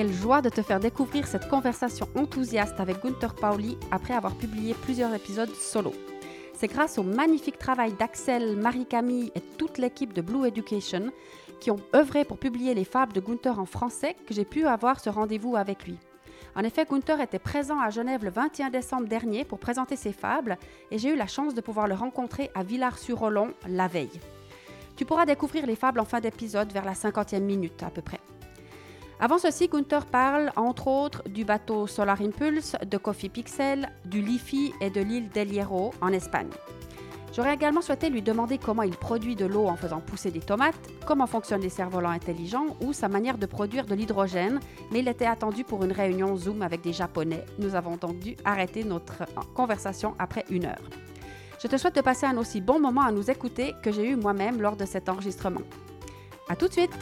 Quelle joie de te faire découvrir cette conversation enthousiaste avec Gunther Pauli après avoir publié plusieurs épisodes solo. C'est grâce au magnifique travail d'Axel, Marie-Camille et toute l'équipe de Blue Education qui ont œuvré pour publier les fables de Gunther en français que j'ai pu avoir ce rendez-vous avec lui. En effet, Gunther était présent à Genève le 21 décembre dernier pour présenter ses fables et j'ai eu la chance de pouvoir le rencontrer à Villars-sur-Olon la veille. Tu pourras découvrir les fables en fin d'épisode vers la 50e minute à peu près. Avant ceci, Gunther parle entre autres du bateau Solar Impulse, de Coffee Pixel, du Liffey et de l'île d'El Hierro en Espagne. J'aurais également souhaité lui demander comment il produit de l'eau en faisant pousser des tomates, comment fonctionnent les cerfs-volants intelligents ou sa manière de produire de l'hydrogène, mais il était attendu pour une réunion Zoom avec des Japonais. Nous avons donc dû arrêter notre conversation après une heure. Je te souhaite de passer un aussi bon moment à nous écouter que j'ai eu moi-même lors de cet enregistrement. À tout de suite!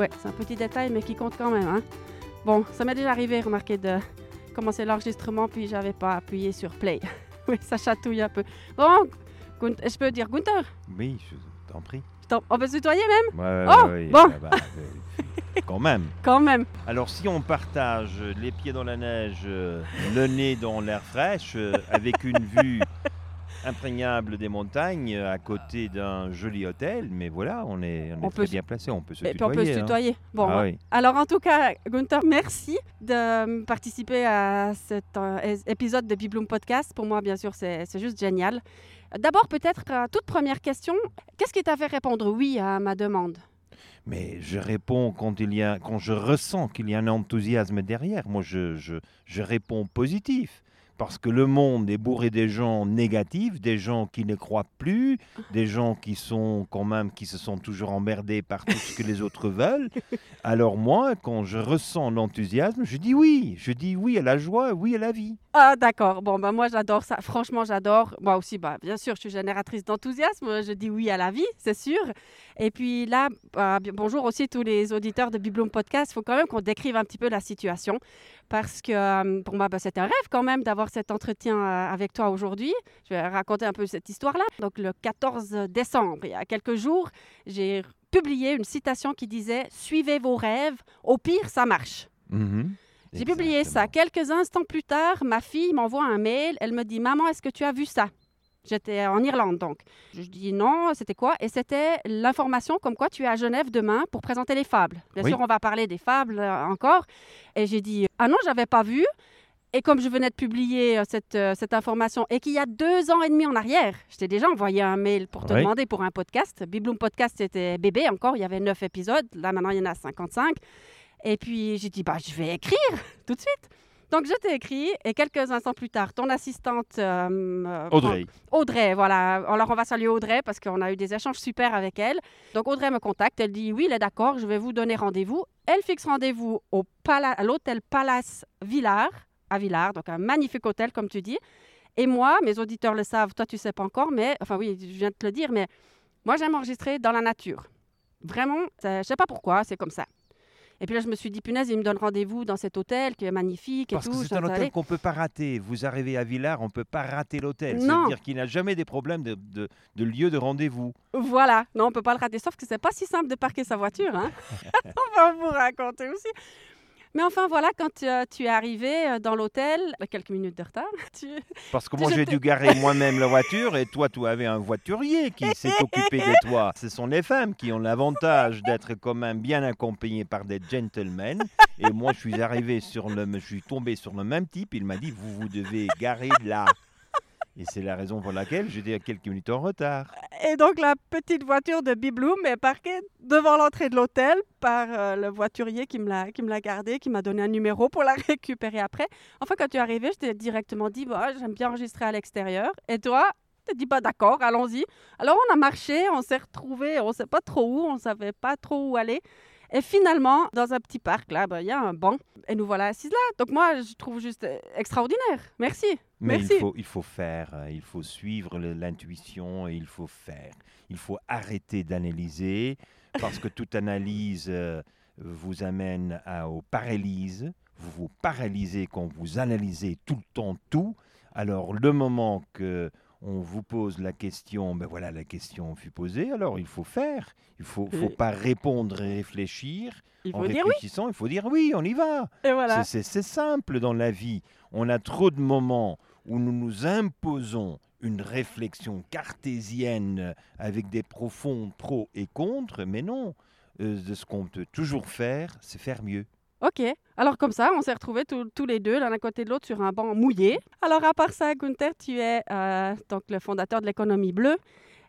Ouais, c'est un petit détail, mais qui compte quand même. Hein. Bon, ça m'est déjà arrivé, remarquez, de commencer l'enregistrement, puis j'avais pas appuyé sur play. oui, ça chatouille un peu. Bon, je peux dire Gunther? Oui, je t'en prie. On peut se tutoyer même? Ouais, Oh, ouais, ouais, bon. bah, quand même. Quand même. Alors, si on partage les pieds dans la neige, euh, le nez dans l'air fraîche, euh, avec une vue imprégnable des montagnes, à côté d'un joli hôtel, mais voilà, on est, on est On très peut se- bien placé, on peut se Et puis tutoyer. on peut se hein. tutoyer. Bon, Ah oui. alors en tout cas, Gunther, merci de participer à cet euh, épisode de Bibloom Podcast. Pour moi, bien sûr, c'est c'est juste génial. D'abord, peut-être, euh, toute première question, qu'est-ce qui t'a fait répondre oui à ma demande? Mais je réponds quand, il y a, quand je ressens qu'il y a un enthousiasme derrière. Moi, je, je, je réponds positif. Parce que le monde est bourré des gens négatifs, des gens qui ne croient plus, des gens qui sont quand même, qui se sont toujours emmerdés par tout ce que les autres veulent. Alors moi, quand je ressens l'enthousiasme, je dis oui. Je dis oui à la joie, oui à la vie. Ah, d'accord. Bon, ben moi, j'adore ça. Franchement, j'adore. Moi aussi, bah, bien sûr, je suis génératrice d'enthousiasme. Je dis oui à la vie, c'est sûr. Et puis là, bah, bonjour aussi tous les auditeurs de Bibloom Podcast. Il faut quand même qu'on décrive un petit peu la situation. Parce que euh, pour moi, bah, c'est un rêve quand même d'avoir cet entretien euh, avec toi aujourd'hui. Je vais raconter un peu cette histoire-là. Donc, le 14 décembre, il y a quelques jours, j'ai publié une citation qui disait Suivez vos rêves, au pire, ça marche. J'ai publié ça. Quelques instants plus tard, ma fille m'envoie un mail. Elle me dit Maman, est-ce que tu as vu ça? J'étais en Irlande donc. Je dis non, c'était quoi? Et c'était l'information comme quoi tu es à Genève demain pour présenter les fables. Bien Oui. sûr, on va parler des fables euh, encore. Et j'ai dit Ah non, j'avais pas vu. Et comme je venais de publier euh, cette, euh, cette information et qu'il y a deux ans et demi en arrière, je t'ai déjà envoyé un mail pour te Oui. demander pour un podcast. Bibloom Podcast, c'était bébé encore, il y avait neuf épisodes. Là, maintenant, il y en a 55. Et puis, j'ai dit, bah, je vais écrire tout de suite. Donc, je t'ai écrit et quelques instants plus tard, ton assistante euh, euh, Audrey. Audrey, voilà. Alors, on va saluer Audrey parce qu'on a eu des échanges super avec elle. Donc, Audrey me contacte. Elle dit Oui, elle est d'accord, je vais vous donner rendez-vous. Elle fixe rendez-vous au pala- à l'hôtel Palace Villars, à Villars, donc un magnifique hôtel, comme tu dis. Et moi, mes auditeurs le savent, toi, tu sais pas encore, mais enfin, oui, je viens de te le dire, mais moi, j'aime enregistrer dans la nature. Vraiment, je sais pas pourquoi, c'est comme ça. Et puis là, je me suis dit, punaise, il me donne rendez-vous dans cet hôtel qui est magnifique et Parce tout. que c'est un hôtel qu'on ne peut pas rater. Vous arrivez à Villars, on ne peut pas rater l'hôtel. Ça Non. veut dire qu'il n'y a jamais des problèmes de, de- de lieu de rendez-vous. Voilà, non, on peut pas le rater, sauf que c'est pas si simple de parquer sa voiture. Hein? on va vous raconter aussi. Mais enfin, voilà, quand tu, euh, tu es arrivé euh, dans l'hôtel, à quelques minutes de retard, tu... Parce que Tu moi, j'ai dû garer moi-même la voiture et toi, tu avais un voiturier qui s'est occupé de toi. Ce sont les femmes qui ont l'avantage d'être quand même bien accompagnées par des gentlemen. Et moi, je suis arrivé sur le, je suis tombé sur le même type. Il m'a dit, vous, vous devez garer là. Et c'est la raison pour laquelle j'étais quelques minutes en retard. Et donc, la petite voiture de Bibloom est parquée devant l'entrée de l'hôtel par euh, le voiturier qui me l'a qui gardée, qui m'a donné un numéro pour la récupérer après. Enfin, quand tu es arrivé, je t'ai directement dit, bah, j'aime bien enregistrer à l'extérieur. Et toi, tu dit, bah, d'accord, allons-y. Alors, on a marché, on s'est retrouvés, on ne sait pas trop où, on ne savait pas trop où aller. Et finalement, dans un petit parc, là, bah, il y a un banc. Et nous voilà assises là. Donc, moi, je trouve juste euh, extraordinaire. Merci. Mais Merci. il faut, il faut faire, euh, il faut suivre l'intuition et il faut faire. Il faut arrêter d'analyser parce que toute analyse euh, vous amène à, aux paralyses. Vous vous paralysez quand vous analysez tout le temps tout. Alors le moment que on vous pose la question, ben voilà, la question fut posée, alors il faut faire. Il ne faut, faut Oui. pas répondre et réfléchir. Il En faut dire oui. réfléchissant, il faut dire oui, on y va. Et voilà. C'est simple dans la vie. On a trop de moments où nous nous imposons une réflexion cartésienne avec des profonds pro et contre, mais non. Euh, de ce qu'on peut toujours faire, c'est faire mieux. Ok. Alors comme ça, on s'est retrouvés tous- tous les deux l'un à côté de l'autre sur un banc mouillé. Alors à part ça, Gunther, tu es euh, donc le fondateur de l'économie bleue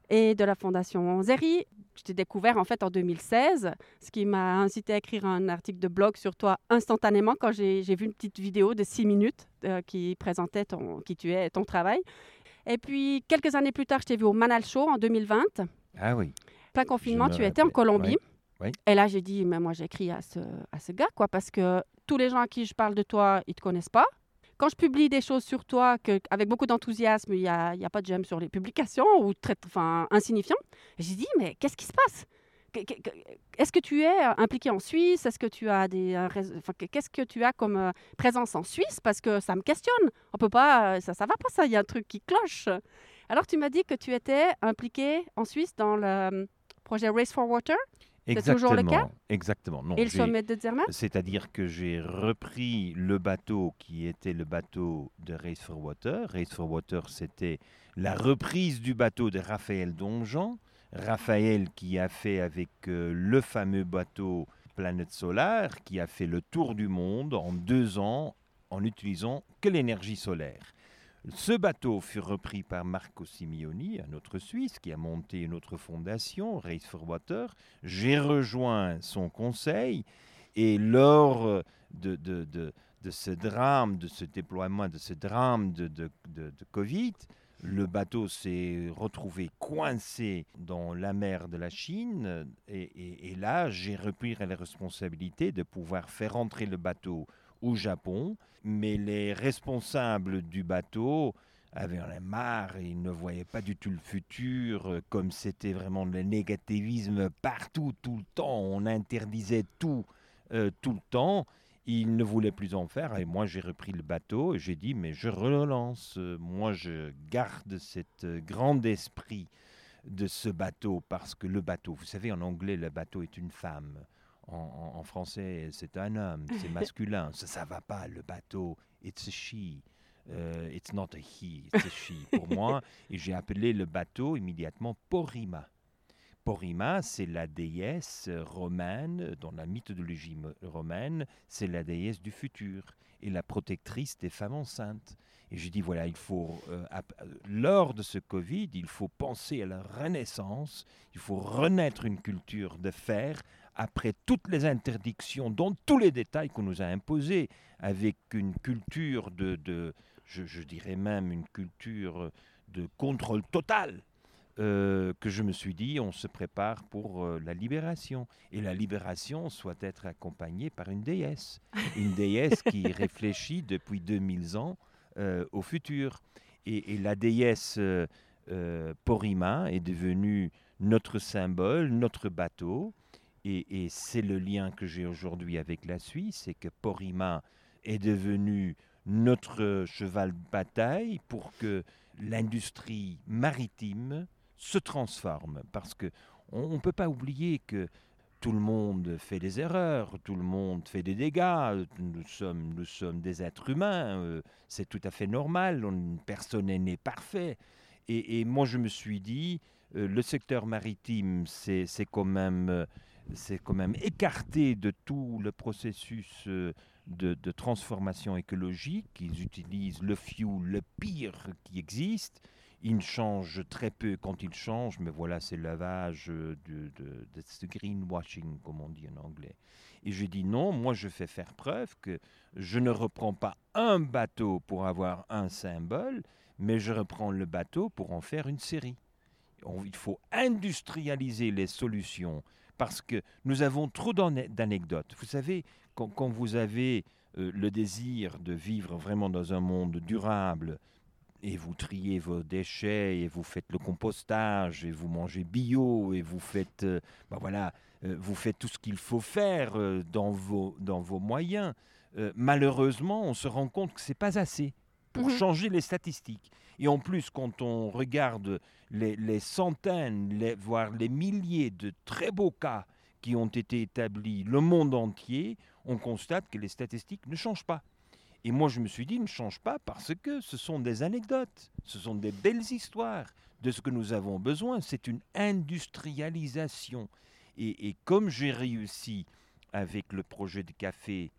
et de la fondation Zeri. Je t'ai découvert en fait en 2016, ce qui m'a incité à écrire un article de blog sur toi instantanément quand j'ai vu une petite vidéo de 6 minutes euh, qui présentait ton, qui tu es ton travail. Et puis quelques années plus tard, je t'ai vu au Manal Show en 2020. Ah oui. Plein confinement, me tu étais en Colombie. ouais, Et là, j'ai dit, mais moi, j'écris à ce, à ce gars, quoi, parce que tous les gens à qui je parle de toi, ils te connaissent pas. Quand je publie des choses sur toi, avec beaucoup d'enthousiasme, il n'y a, a pas de j'aime sur les publications ou très, enfin, insignifiant, j'ai dit, mais qu'est-ce qui se passe? Est-ce que tu es euh, impliqué en Suisse? Est-ce que tu as des, réseau- enfin, que- qu'est-ce que tu as comme euh, présence en Suisse? Parce que ça me questionne. On peut pas, euh, ça, ça va pas ça. Il y a un truc qui cloche. Alors, tu m'as dit que tu étais impliqué en Suisse dans le euh, projet Race for Water C'est toujours le cas Exactement. Non, et le sommet de Zermatt. C'est-à-dire que j'ai repris le bateau qui était le bateau de Race for Water. Race for Water, c'était la reprise du bateau de Raphaël Donjean. Raphaël qui a fait avec euh, le fameux bateau Planète Solaire, qui a fait le tour du monde en deux ans en utilisant que l'énergie solaire. Ce bateau fut repris par Marco Simeoni, un autre Suisse qui a monté une autre fondation, Race for Water. J'ai rejoint son conseil et lors de, ce drame, de ce déploiement, de ce drame de, Covid, le bateau s'est retrouvé coincé dans la mer de la Chine et, et- et là, j'ai repris la responsabilité de pouvoir faire entrer le bateau au Japon, mais les responsables du bateau avaient en a marre et ils ne voyaient pas du tout le futur, euh, comme c'était vraiment le négativisme partout, tout le temps, on interdisait tout, euh, tout le temps. Ils ne voulaient plus en faire et moi j'ai repris le bateau et j'ai dit mais je relance, Euh, moi je garde cet grand esprit de ce bateau parce que le bateau, vous savez en anglais le bateau est une femme, en, en- en français c'est un homme, c'est masculin, ça ça va pas le bateau, it's a she. Euh, it's not a he, it's a she pour moi. Et j'ai appelé le bateau immédiatement Porima. Porima, c'est la déesse romaine, dans la mythologie romaine, c'est la déesse du futur et la protectrice des femmes enceintes. Et j'ai dit, voilà, il faut, euh, lors de ce Covid, il faut penser à la renaissance, il faut renaître une culture de fer après toutes les interdictions, dans tous les détails qu'on nous a imposés, avec une culture de, de je, je dirais même une culture de contrôle total euh, que je me suis dit, on se prépare pour euh, la libération. Et la libération soit être accompagnée par une déesse. Une déesse qui réfléchit depuis 2000 ans euh, au futur. Et, et la déesse Porima est devenue notre symbole, notre bateau. Et, c'est le lien que j'ai aujourd'hui avec la Suisse, c'est que Porima est devenu notre cheval de bataille pour que l'industrie maritime se transforme. Parce que on ne peut pas oublier que tout le monde fait des erreurs, tout le monde fait des dégâts, nous sommes, nous sommes des êtres humains, euh, c'est tout à fait normal, personne n'est parfait. Et, moi je me suis dit, euh, le secteur maritime, c'est quand même... c'est quand même écarté de tout le processus de, de, transformation écologique. Ils utilisent le fuel le pire qui existe. Il change très peu quand il change, mais voilà, c'est le lavage de, de, de, greenwashing, comme on dit en anglais. Et je dis non, moi je fais faire preuve que je ne reprends pas un bateau pour avoir un symbole, mais je reprends le bateau pour en faire une série. il faut industrialiser les solutions parce que nous avons trop d'anecdotes. Vous savez, quand, quand vous avez euh, le désir de vivre vraiment dans un monde durable, et vous triez vos déchets et vous faites le compostage et vous mangez bio et vous faites, euh, bah voilà, euh, vous faites tout ce qu'il faut faire dans, vos, dans vos moyens. malheureusement, on se rend compte que c'est pas assez pour mhm. changer les statistiques. Et en plus, quand on regarde les, centaines, voire les milliers de très beaux cas qui ont été établis le monde entier, on constate que les statistiques ne changent pas. Et moi, je me suis dit, ne change pas parce que ce sont des anecdotes, ce sont des belles histoires de ce que nous avons besoin. C'est une industrialisation. Et comme j'ai réussi avec le projet de café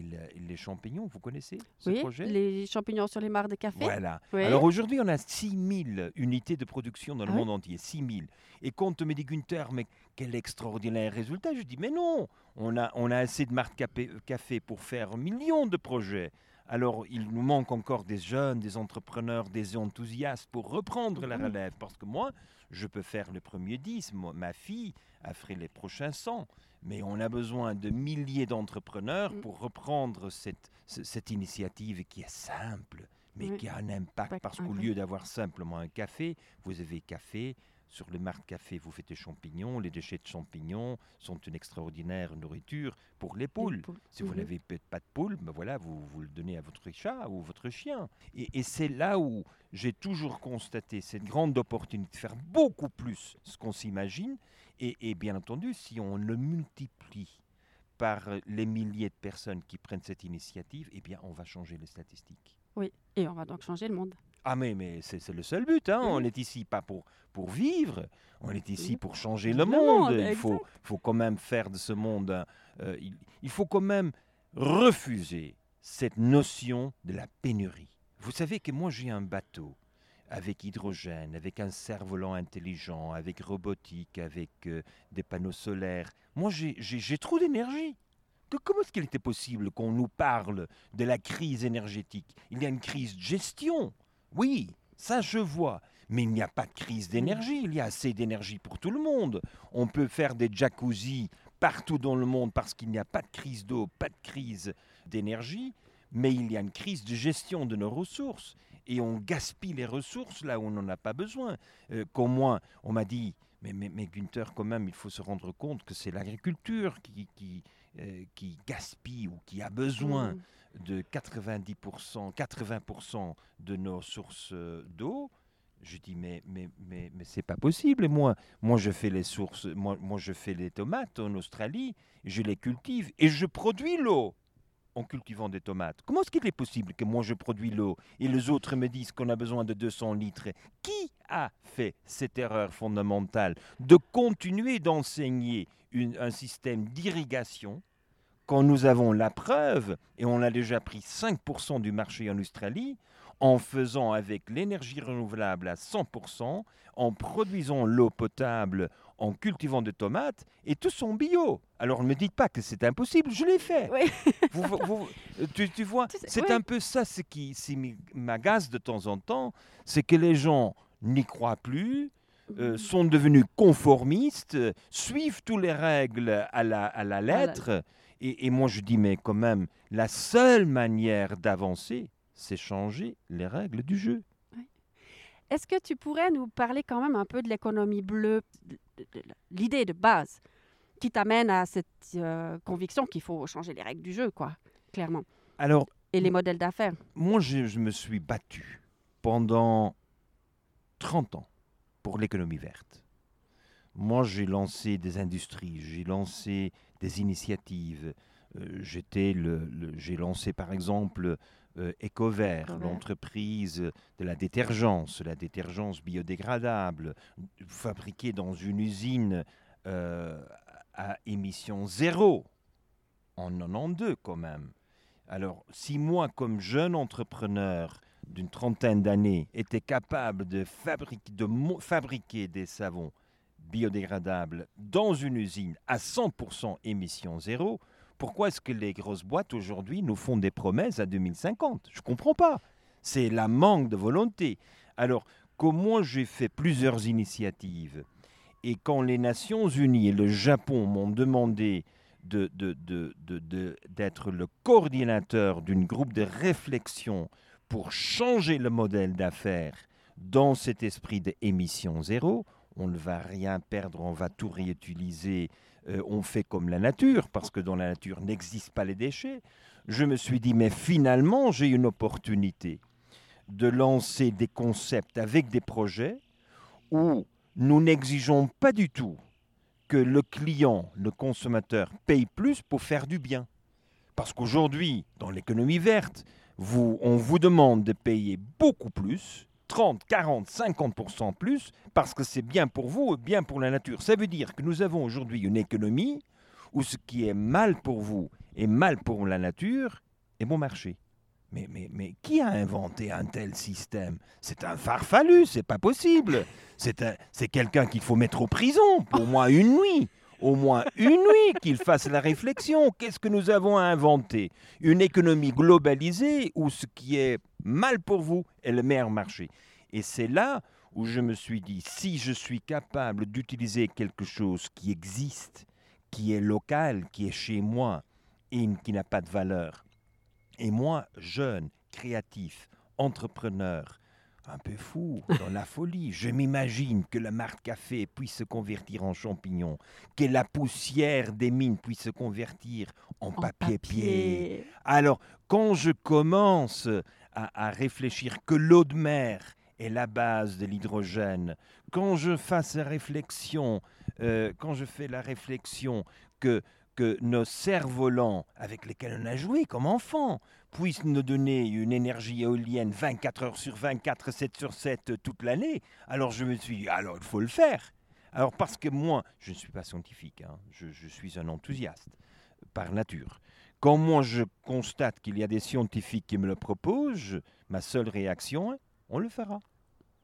les champignons, vous connaissez ce oui, projet? les champignons sur les mares de café. Voilà. Alors aujourd'hui, on a 6000 unités de production dans le ah monde entier, 6000. Et quand on me dit Gunther, mais quel extraordinaire résultat, je dis, mais non, on a, on a assez de marques café pour faire millions de projets. Alors, il nous manque encore des jeunes, des entrepreneurs, des enthousiastes pour reprendre la mhm. relève. Parce que moi, je peux faire le premier 10, ma fille a fait les prochains 100. Mais on a besoin de milliers d'entrepreneurs mm. pour reprendre cette, cette initiative qui est simple, mais qui a un impact. Parce qu'au lieu d'avoir simplement un café, vous avez café, sur le marque café, vous faites des champignons. Les déchets de champignons sont une extraordinaire nourriture pour les poules. Si vous mhm. n'avez pas de poules, ben voilà, vous, vous le donnez à votre chat ou votre chien. Et, c'est là où j'ai toujours constaté cette grande opportunité de faire beaucoup plus ce qu'on s'imagine. Et, bien entendu, si on le multiplie par les milliers de personnes qui prennent cette initiative, eh bien, on va changer les statistiques. Oui, et on va donc changer le monde. Ah mais, mais c'est le seul but, hein. on est ici pas pour, pour vivre, on est ici pour changer le, monde. il faut, faut quand même faire de ce monde, euh, il, faut quand même refuser cette notion de la pénurie. Vous savez que moi j'ai un bateau avec hydrogène, avec un cerf-volant intelligent, avec robotique, avec euh, des panneaux solaires. Moi j'ai trop d'énergie. Comment est-ce qu'il était possible qu'on nous parle de la crise énergétique? Il y a une crise de gestion. Oui, ça je vois. Mais il n'y a pas de crise d'énergie, il y a assez d'énergie pour tout le monde. On peut faire des jacuzzi partout dans le monde parce qu'il n'y a pas de crise d'eau, pas de crise d'énergie, mais il y a une crise de gestion de nos ressources. Et on gaspille les ressources là où on n'en a pas besoin. Euh, qu'au moins, on m'a dit, mais, mais, Günther, quand même, il faut se rendre compte que c'est l'agriculture qui, euh, gaspille ou qui a besoin. Mmh de 90%, 80% de nos sources d'eau. Je dis mais mais mais mais c'est pas possible. Et moi moi je fais les sources, moi moi je fais les tomates en Australie, je les cultive et je produis l'eau en cultivant des tomates. Comment est-ce qu'il est possible que moi je produis l'eau et les autres me disent qu'on a besoin de 200 litres? Qui a fait cette erreur fondamentale de continuer d'enseigner un système d'irrigation quand nous avons la preuve, et on a déjà pris 5% du marché en Australie, en faisant avec l'énergie renouvelable à 100%, en produisant l'eau potable, en cultivant des tomates, et tous sont bio. Alors ne me dites pas que c'est impossible, je l'ai fait. tu, vois, c'est un peu ça ce qui, m'agace de temps en temps, c'est que les gens n'y croient plus, euh, sont devenus conformistes, suivent toutes les règles à la, à la lettre. Et, moi, je dis, mais quand même, la seule manière d'avancer, c'est changer les règles du jeu. Est-ce que tu pourrais nous parler quand même un peu de l'économie bleue, l'idée de base qui t'amène à cette euh, conviction qu'il faut changer les règles du jeu, quoi, clairement? Alors, et les modèles d'affaires? Moi, je, je, me suis battu pendant 30 ans pour l'économie verte. Moi, j'ai lancé des industries, j'ai lancé des initiatives. Euh, le, j'ai lancé par exemple euh, Ecovert, l'entreprise de la détergence, la détergence biodégradable, fabriquée dans une usine euh, à émission zéro en 92 quand même. Alors, si moi, comme jeune entrepreneur d'une trentaine d'années, était capable de, fabriquer, de mo- fabriquer des savons biodégradables dans une usine à 100% émission zéro, pourquoi est-ce que les grosses boîtes aujourd'hui nous font des promesses à 2050 Je ne comprends pas. C'est la manque de volonté. Alors, comment j'ai fait plusieurs initiatives? Et quand les Nations Unies et le Japon m'ont demandé de- de- d'être le coordinateur d'un groupe de réflexion pour changer le modèle d'affaires dans cet esprit d'émission zéro, on ne va rien perdre, on va tout réutiliser, euh, on fait comme la nature, parce que dans la nature n'existent pas les déchets. Je me suis dit, mais finalement, j'ai une opportunité de lancer des concepts avec des projets où nous n'exigeons pas du tout que le client, le consommateur, paye plus pour faire du bien. Parce qu'aujourd'hui, dans l'économie verte, on vous demande de payer beaucoup plus, 30, 40, 50% plus, parce que c'est bien pour vous et bien pour la nature. Ça veut dire que nous avons aujourd'hui une économie où ce qui est mal pour vous et mal pour la nature est bon marché. Mais, mais, mais qui a inventé un tel système? C'est un farfalu, c'est pas possible. C'est un- c'est quelqu'un qu'il faut mettre en prison pour moins une nuit. Au moins une nuit qu'il fasse la réflexion. Qu'est-ce que nous avons inventé Une économie globalisée où ce qui est mal pour vous est le meilleur marché. Et c'est là où je me suis dit, si je suis capable d'utiliser quelque chose qui existe, qui est local, qui est chez moi et qui n'a pas de valeur, et moi, jeune, créatif, entrepreneur, un peu fou, dans la folie, je m'imagine que le marc café puisse se convertir en champignon, que la poussière des mines puisse se convertir en, En papier pied. Alors, quand je commence à, à réfléchir que l'eau de mer est la base de l'hydrogène, quand je fasse la réflexion, euh, quand je fais la réflexion que, que nos cerfs-volants avec lesquels on a joué comme enfants puissent nous donner une énergie éolienne 24 heures sur 24, 7 sur 7 euh, toute l'année, alors je me suis dit, alors il faut le faire. Alors parce que moi, je ne suis pas scientifique, hein, je, je suis un enthousiaste par nature. Quand moi je constate qu'il y a des scientifiques qui me le proposent, ma seule réaction est on le fera.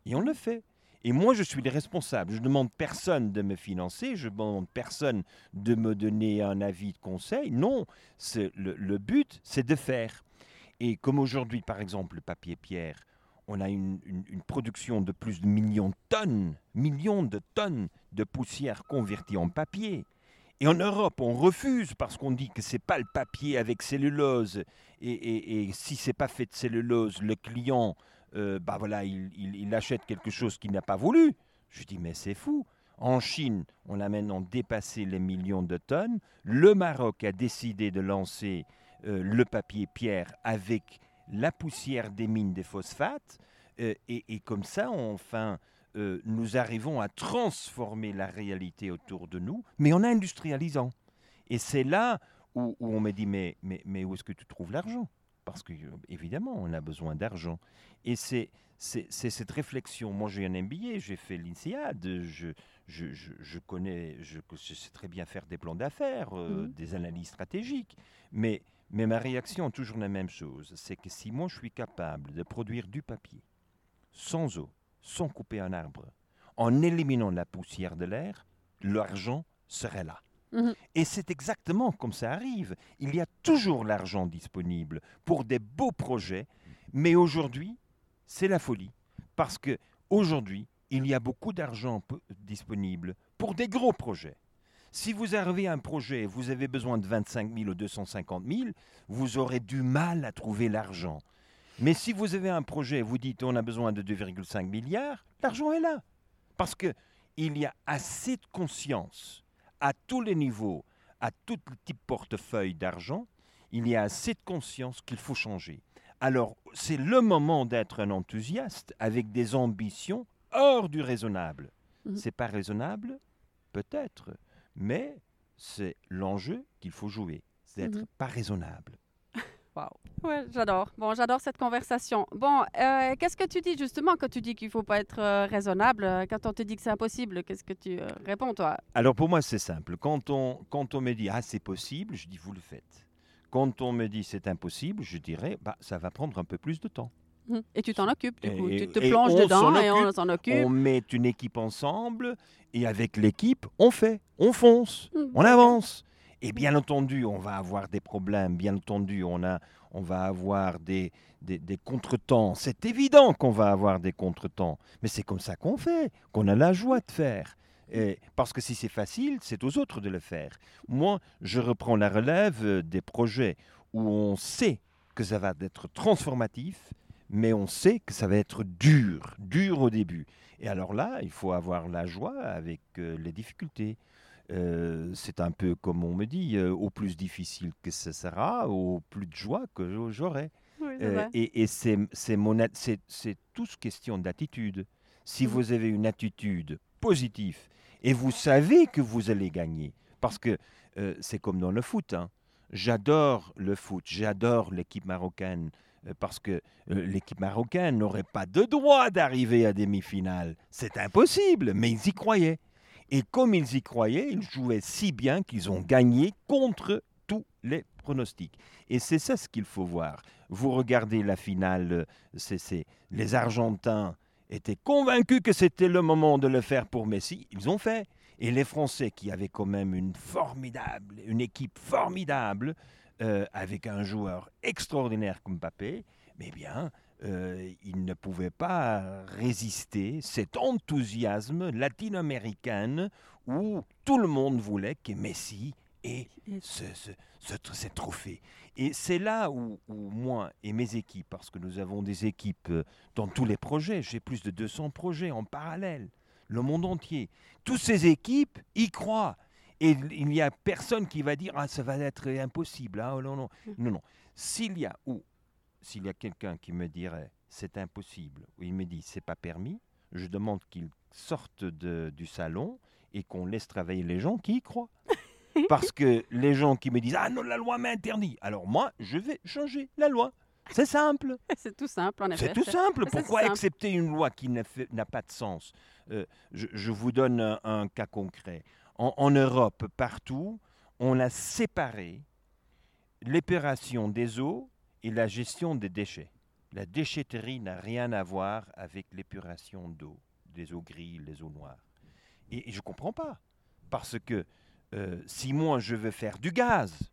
Et on le fait. Et moi je suis le responsable. Je ne demande personne de me financer, je ne demande personne de me donner un avis de conseil. Non, le, but c'est de faire. Et comme aujourd'hui par exemple le papier pierre, on a une production de plus de millions de tonnes, millions de tonnes de poussière convertie en papier. Et en Europe, on refuse parce qu'on dit que c'est pas le papier avec cellulose. Et, et- et si c'est pas fait de cellulose, le client, euh, bah voilà, il, achète quelque chose qu'il n'a pas voulu. Je dis mais c'est fou. En Chine, on a maintenant dépassé les millions de tonnes. Le Maroc a décidé de lancer euh, le papier pierre avec la poussière des mines des phosphates. Euh, et, comme ça, enfin, nous arrivons à transformer la réalité autour de nous, mais en industrialisant. Et c'est là où, où on me dit, mais, mais, mais où est-ce que tu trouves l'argent? Parce que, évidemment, on a besoin d'argent. Et c'est cette réflexion. Moi, j'ai un MBA, j'ai fait l'INSEAD, je, je, je, je connais, je, je sais très bien faire des plans d'affaires, euh, Mhm. des analyses stratégiques, mais, mais ma réaction est toujours la même chose. C'est que si moi, je suis capable de produire du papier sans eau, sans couper un arbre, en éliminant la poussière de l'air, l'argent serait là. Mhm. Et c'est exactement comme ça arrive. Il y a toujours l'argent disponible pour des beaux projets, mais aujourd'hui, c'est la folie. Parce que aujourd'hui, il y a beaucoup d'argent disponible pour des gros projets. Si vous arrivez à un projet, vous avez besoin de 25 000 ou 250 000, vous aurez du mal à trouver l'argent. Mais si vous avez un projet, vous dites on a besoin de 2,5 milliards, l'argent est là. Parce que il y a assez de conscience à tous les niveaux, à tout type portefeuille d'argent, il y a assez de conscience qu'il faut changer. Alors, c'est le moment d'être un enthousiaste avec des ambitions hors du raisonnable. Mhm. C'est pas raisonnable, peut-être, mais c'est l'enjeu qu'il faut jouer, c'est d'être Mhm. pas raisonnable. Ouais, j'adore. Bon, j'adore cette conversation. Bon, euh, qu'est-ce que tu dis justement quand tu dis qu'il faut pas être euh, raisonnable euh, Quand on te dit que c'est impossible, qu'est-ce que tu euh, réponds, toi? Alors pour moi, c'est simple. Quand on, quand on me dit ah c'est possible, je dis vous le faites. Quand on me dit c'est impossible, je dirais bah ça va prendre un peu plus de temps. Mhm. Et tu t'en occupes, du coup. Et- tu te plonges on dedans et on s'en occupe. On met une équipe ensemble et avec l'équipe, on fait, on fonce, Mhm. on avance. Et bien entendu, on va avoir des problèmes. Bien entendu, on, a, on va avoir des, des, des contretemps. C'est évident qu'on va avoir des contretemps. Mais c'est comme ça qu'on fait, qu'on a la joie de faire. Et parce que si c'est facile, c'est aux autres de le faire. Moi, je reprends la relève euh, des projets où on sait que ça va être transformatif, mais on sait que ça va être dur, dur au début. Et alors là, il faut avoir la joie avec euh, les difficultés. Euh, c'est un peu comme on me dit, euh, au plus difficile que ce sera, au plus de joie que j'au- j'aurai. Oui, Euh, et et c'est tous question d'attitude. Si Mhm. vous avez une attitude positive et vous savez que vous allez gagner, parce que c'est comme dans le foot. hein. J'adore le foot, j'adore l'équipe marocaine parce que l'équipe marocaine n'aurait pas de droit d'arriver à demi-finale. C'est impossible, mais ils y croyaient. Et comme ils y croyaient, ils jouaient si bien qu'ils ont gagné contre tous les pronostics. Et c'est ça ce qu'il faut voir. Vous regardez la finale, c'est- les Argentins étaient convaincus que c'était le moment de le faire pour Messi. Ils ont fait. Et les Français, qui avaient quand même une formidable, une équipe formidable, euh, avec un joueur extraordinaire comme Mbappé, mais bien, euh, ils ne pouvaient pas résister cet enthousiasme latino-américain où tout le monde voulait que Messi ait ce, ce, ce tr- ces trophées. Et c'est là où, où moi et mes équipes, parce que nous avons des équipes euh, dans tous les projets, j'ai plus de 200 projets en parallèle, le monde entier. Toutes ces équipes y croient. Et il n'y a personne qui va dire ah ça va être impossible. Ah, non non Mm. non non. S'il y a s'il y a quelqu'un qui me dirait c'est impossible ou il me dit c'est pas permis, je demande qu'il sorte de- du salon et qu'on laisse travailler les gens qui y croient. Parce que les gens qui me disent ah non la loi m'interdit, alors moi je vais changer la loi. C'est simple. c'est tout simple, en effet. C'est tout simple. Pourquoi simple. accepter une loi qui n'a pas de sens? Euh, je, je vous donne un, un cas concret. En, en Europe, partout, on a séparé l'épuration des eaux et la gestion des déchets. La déchetterie n'a rien à voir avec l'épuration d'eau, des eaux grises, les eaux noires. Et, je ne comprends pas. Parce que euh, si moi je veux faire du gaz,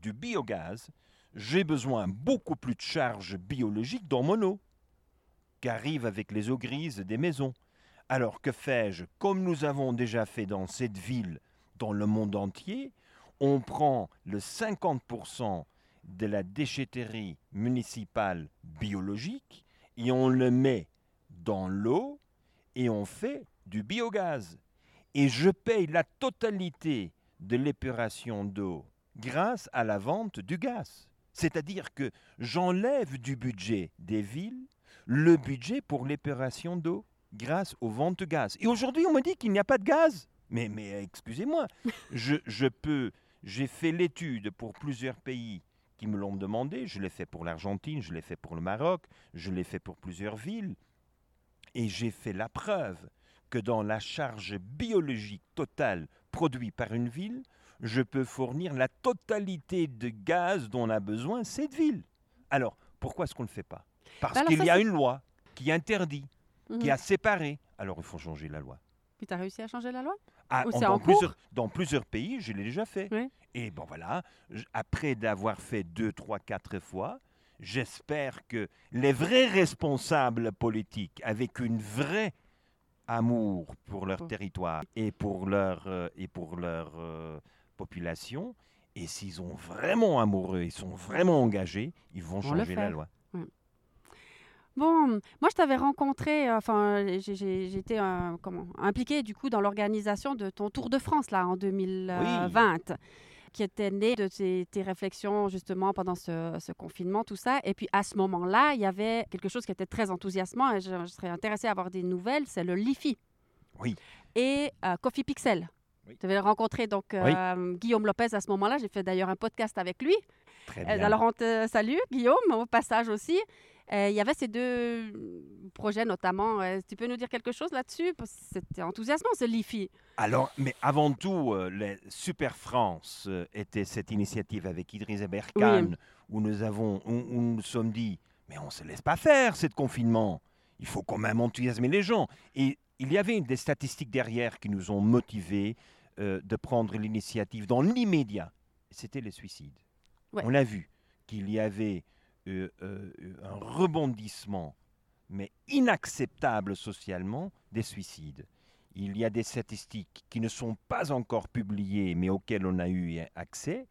du biogaz, j'ai besoin beaucoup plus de charges biologiques dans mon eau qu'arrive avec les eaux grises des maisons. Alors que fais-je? Comme nous avons déjà fait dans cette ville, dans le monde entier, on prend le 50% de la déchetterie municipale biologique et on le met dans l'eau et on fait du biogaz. Et je paye la totalité de l'épuration d'eau grâce à la vente du gaz. C'est-à-dire que j'enlève du budget des villes le budget pour l'épuration d'eau grâce aux ventes de gaz. Et aujourd'hui, on me dit qu'il n'y a pas de gaz. Mais, mais excusez-moi, je, je peux, j'ai fait l'étude pour plusieurs pays qui me l'ont demandé. Je l'ai fait pour l'Argentine, je l'ai fait pour le Maroc, je l'ai fait pour plusieurs villes. Et j'ai fait la preuve que dans la charge biologique totale produite par une ville, je peux fournir la totalité de gaz dont a besoin cette ville. Alors, pourquoi est-ce qu'on ne le fait pas? Parce alors qu'il y a une loi qui interdit, Mhm. qui a séparé. Alors, il faut changer la loi. Puis tu as réussi à changer la loi? Ah, dans, plusieurs, dans plusieurs pays, je l'ai déjà fait. Oui. Et bon voilà, après d'avoir fait deux, trois, quatre fois, j'espère que les vrais responsables politiques, avec une vraie amour pour leur territoire et pour leur, euh, et pour leur euh, population, et s'ils sont vraiment amoureux, ils sont vraiment engagés, ils vont changer la loi. Bon, moi je t'avais rencontré, euh, enfin j'étais euh, comment impliquée du coup dans l'organisation de ton Tour de France là en 2020, qui était né de tes, tes réflexions justement pendant ce, ce confinement, tout ça. Et puis à ce moment-là, il y avait quelque chose qui était très enthousiasmant et je, je serais intéressée à avoir des nouvelles, c'est le LiFi. Oui. Et euh, Coffee Pixel. Oui. Tu avais rencontré donc euh, Guillaume Lopez à ce moment-là. J'ai fait d'ailleurs un podcast avec lui. Très bien. alors on te salue, Guillaume, au passage aussi. Euh, il y avait ces deux projets notamment. Euh, tu peux nous dire quelque chose là-dessus? C'était enthousiasmant, ce LIFI. Alors, mais avant tout, euh, les Super France euh, était cette initiative avec Idriss Berkane où nous avons, où, où nous nous sommes dit, mais on ne se laisse pas faire, ce confinement. Il faut quand même enthousiasmer les gens. Et il y avait des statistiques derrière qui nous ont motivés euh, de prendre l'initiative dans l'immédiat. C'était les suicides. Ouais. On a vu qu'il y avait euh, euh, un rebondissement, mais inacceptable socialement, des suicides. Il y a des statistiques qui ne sont pas encore publiées, mais auxquelles on a eu accès,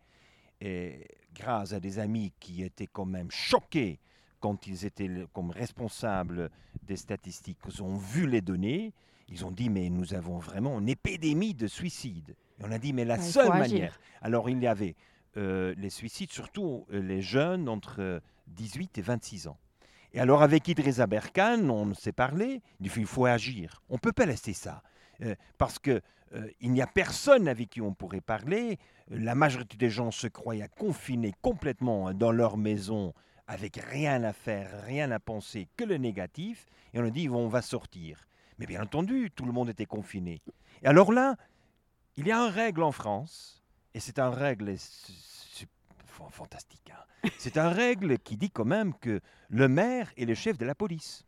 et grâce à des amis qui étaient quand même choqués quand ils étaient comme responsables des statistiques, ils ont vu les données, ils ont dit mais nous avons vraiment une épidémie de suicides. Et on a dit mais la Ouais, il seule agir. manière. Alors il y avait euh, les suicides, surtout euh, les jeunes entre 18 et 26 ans. Et alors avec Idrissa Berkane, on s'est parlé, il dit, il faut agir. On ne peut pas laisser ça. Euh, parce que euh, n'y a personne avec qui on pourrait parler. La majorité des gens se croyaient confinés complètement dans leur maison avec rien à faire, rien à penser que le négatif. Et on a dit, on va sortir. Mais bien entendu, tout le monde était confiné. Et alors là, il y a une règle en France, et c'est une règle fantastique. hein. C'est une règle qui dit quand même que le maire est le chef de la police.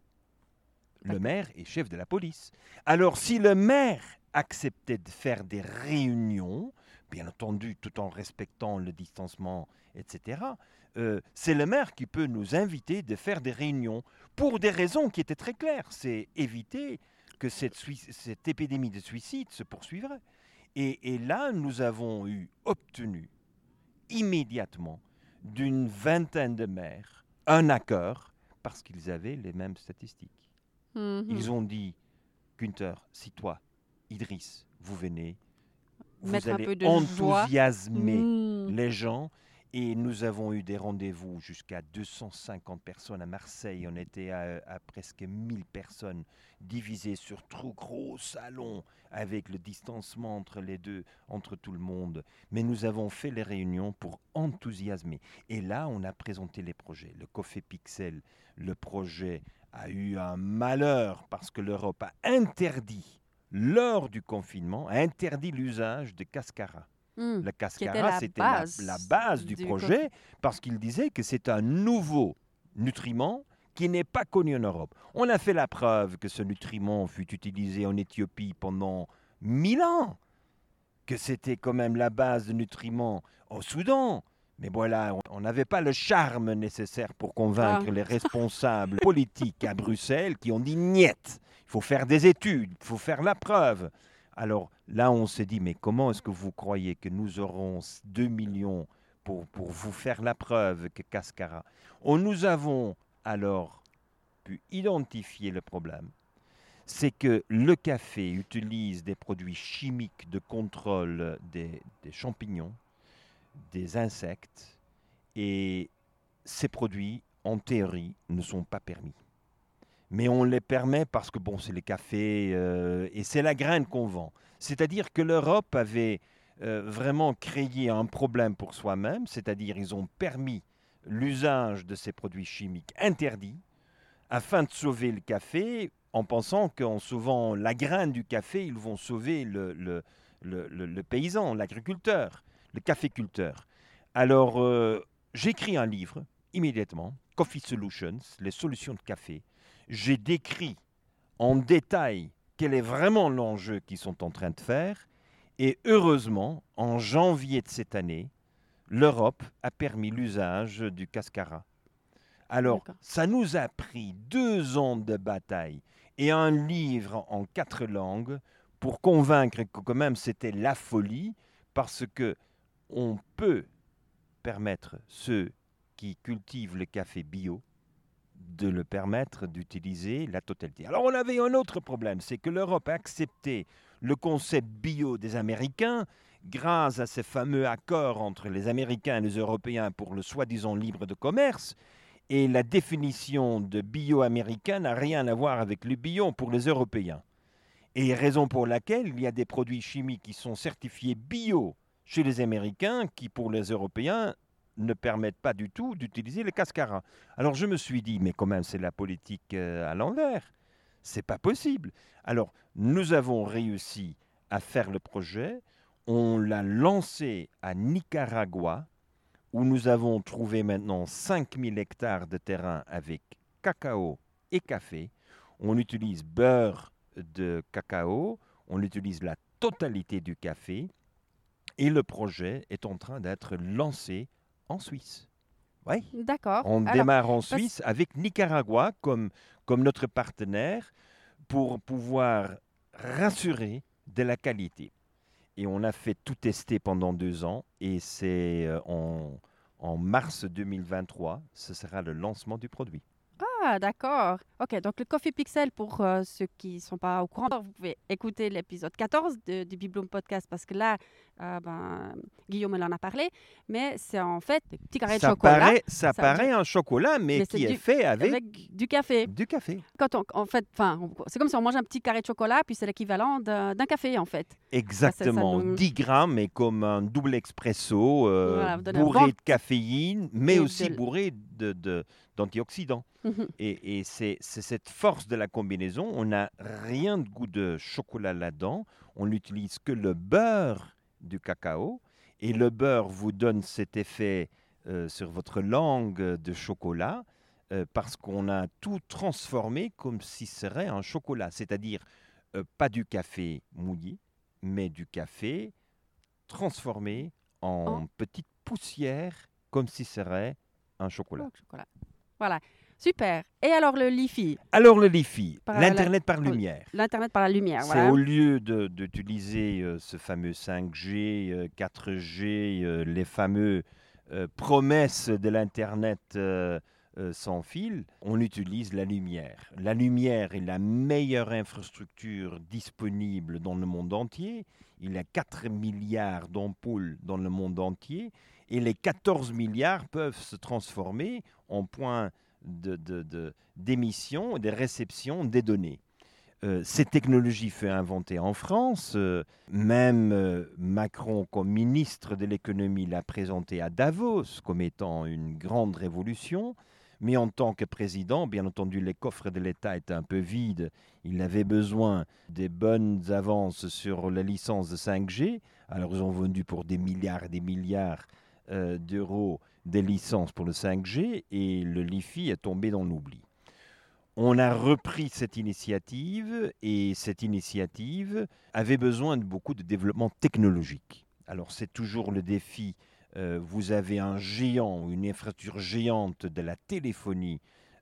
Le maire est chef de la police. Alors si le maire acceptait de faire des réunions, bien entendu tout en respectant le distancement, etc., euh, c'est le maire qui peut nous inviter de faire des réunions pour des raisons qui étaient très claires. C'est éviter que cette épidémie de suicide se poursuivrait. Et, et là, nous avons eu obtenu immédiatement d'une vingtaine de maires un accord parce qu'ils avaient les mêmes statistiques. Mhm. Ils ont dit, Günther, si toi, Idriss, vous venez, vous Mettre allez enthousiasmer Mhm. les gens. Et nous avons eu des rendez-vous jusqu'à 250 personnes à Marseille. On était à, à presque 1000 personnes divisées sur trop gros salons avec le distancement entre les deux, entre tout le monde. Mais nous avons fait les réunions pour enthousiasmer. Et là, on a présenté les projets. Le Café Pixel, le projet a eu un malheur parce que l'Europe a interdit, lors du confinement, a interdit l'usage de cascara. Mhm. Le cascara, c'était la, base la base du, du projet parce qu'il disait que c'est un nouveau nutriment qui n'est pas connu en Europe. On a fait la preuve que ce nutriment fut utilisé en Éthiopie pendant mille ans, que c'était quand même la base de nutriments au Soudan. Mais voilà, on- n'avait pas le charme nécessaire pour convaincre Ah. les responsables politiques à Bruxelles qui ont dit niet. Il faut faire des études, il faut faire la preuve. Alors là, on s'est dit, mais comment est-ce que vous croyez que nous aurons 2 millions pour, vous faire la preuve que Cascara On nous avons alors pu identifier le problème. C'est que le café utilise des produits chimiques de contrôle des champignons, des insectes, et ces produits, en théorie, ne sont pas permis. Mais on les permet parce que, bon, c'est les cafés euh, et c'est la graine qu'on vend. C'est-à-dire que l'Europe avait euh, vraiment créé un problème pour soi-même, c'est-à-dire ils ont permis l'usage de ces produits chimiques interdits afin de sauver le café en pensant qu'en sauvant la graine du café, ils vont sauver le, paysan, l'agriculteur, le caféculteur. Alors, euh, j'écris un livre immédiatement, Coffee Solutions, les solutions de café. J'ai décrit en détail quel est vraiment l'enjeu qu'ils sont en train de faire. Et heureusement, en janvier de cette année, l'Europe a permis l'usage du cascara. Alors, ça nous a pris deux ans de bataille et un livre en quatre langues pour convaincre que quand même c'était la folie parce que on peut permettre ceux qui cultivent le café bio de le permettre d'utiliser la totalité. Alors on avait un autre problème, c'est que l'Europe a accepté le concept bio des Américains grâce à ces fameux accords entre les Américains et les Européens pour le soi-disant libre de commerce. Et la définition de bio américain n'a rien à voir avec le bio pour les Européens. Et raison pour laquelle il y a des produits chimiques qui sont certifiés bio chez les Américains qui, pour les Européens, ne permettent pas du tout d'utiliser le cascara. Alors je me suis dit, mais quand même, c'est la politique euh, à l'envers. C'est pas possible. Alors nous avons réussi à faire le projet. On l'a lancé à Nicaragua, où nous avons trouvé maintenant 5000 hectares de terrain avec cacao et café. On utilise beurre de cacao, on utilise la totalité du café, et le projet est en train d'être lancé en Suisse. Oui. D'accord. On Alors, démarre en parce- Suisse avec Nicaragua comme, comme notre partenaire pour pouvoir rassurer de la qualité. Et on a fait tout tester pendant deux ans et c'est euh, en, en mars 2023, ce sera le lancement du produit. Ah, d'accord. Ok, donc le Coffee Pixel, pour euh, ceux qui ne sont pas au courant, vous pouvez écouter l'épisode 14 de- du Bibloom Podcast parce que là, euh, ben, Guillaume en a parlé, mais c'est en fait des petits carrés de Ça chocolat paraît, ça ça paraît un chocolat, mais, Mais qui est du- fait avec, avec du café. du café. Quand on, en fait, c'est comme si on mange un petit carré de chocolat, puis c'est l'équivalent d'un café en fait. Exactement, nous- 10 grammes et comme un double expresso euh, Voilà, un bourré bon- de caféine, mais Et aussi de- bourré de- de- d'antioxydants. Mhm. Et, et c'est cette force de la combinaison. On n'a rien de goût de chocolat là-dedans. On n'utilise que le beurre du cacao. Et le beurre vous donne cet effet euh, sur votre langue de chocolat euh, parce qu'on a tout transformé comme si ce serait un chocolat. C'est-à-dire euh, pas du café mouillé, mais du café transformé en En- petite poussière comme si ce serait un chocolat. Chocolat. Voilà, super. Et alors le Lifi, Alors le Li-Fi, l'Internet par lumière. l'internet par la lumière, C'est au lieu d'utiliser euh, ce fameux 5G, euh, 4G, euh, les fameux euh, promesses de l'Internet euh, euh, sans fil, on utilise la lumière. La lumière est la meilleure infrastructure disponible dans le monde entier. Il y a 4 milliards d'ampoules dans le monde entier et les 14 milliards peuvent se transformer en points d'émission de, de, de réception des données. Euh, cette technologie fut inventée en France. euh, même euh, Macron, comme ministre de l'économie, l'a présenté à Davos comme étant une grande révolution. Mais en tant que président, bien entendu, les coffres de l'État étaient un peu vides. Il avait besoin des bonnes avances sur la licence de 5G. Alors, ils ont vendu pour des milliards et des milliards euh, d'euros des licences pour le 5G et le LiFi est tombé dans l'oubli. On a repris cette initiative et cette initiative avait besoin de beaucoup de développement technologique. Alors c'est toujours le défi. euh, vous avez un géant, une infrastructure géante de la téléphonie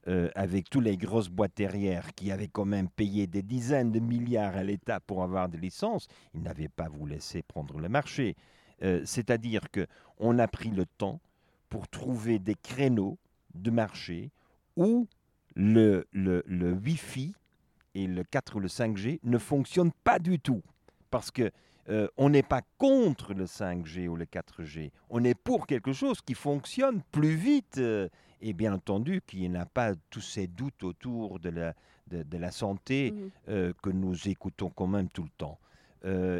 euh, avec toutes les grosses boîtes derrière qui avaient quand même payé des dizaines de milliards à l'État pour avoir des licences. Ils n'avaient pas vous laisser prendre le marché. Euh, C'est-à-dire que on a pris le temps pour trouver des créneaux de marché où le, le, le Wi-Fi et le 4 ou le 5G ne fonctionnent pas du tout. Parce que euh, on n'est pas contre le 5G ou le 4G. On est pour quelque chose qui fonctionne plus vite euh, et bien entendu qui n'a pas tous ces doutes autour de la, de, de la santé euh, que nous écoutons quand même tout le temps.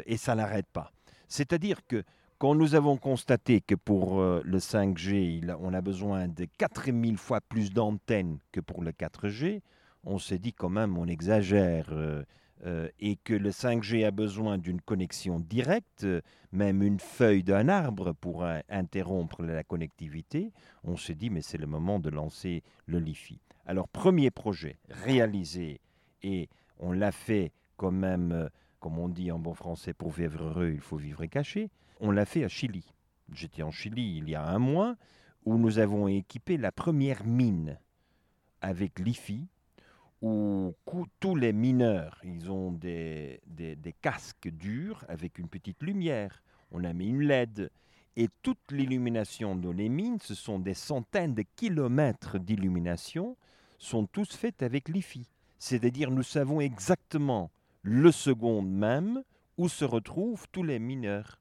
Et ça n'arrête pas. C'est-à-dire que quand nous avons constaté que pour euh, le 5G, il a- on a besoin de 4000 fois plus d'antennes que pour le 4G, on s'est dit quand même on exagère euh, euh, et que le 5G a besoin d'une connexion directe, même une feuille d'un arbre pour interrompre la connectivité, on s'est dit mais c'est le moment de lancer le LiFi. Alors premier projet réalisé et on l'a fait quand même, comme on dit en bon français, pour vivre heureux, il faut vivre caché. On l'a fait à Chili. J'étais en Chili il y a un mois où nous avons équipé la première mine avec l'IFI, où tous les mineurs, ils ont des casques durs avec une petite lumière. On a mis une LED. Et toute l'illumination dans les mines, ce sont des centaines de kilomètres d'illumination, sont tous faites avec l'IFI. C'est-à-dire, nous savons exactement le seconde même où se retrouvent tous les mineurs.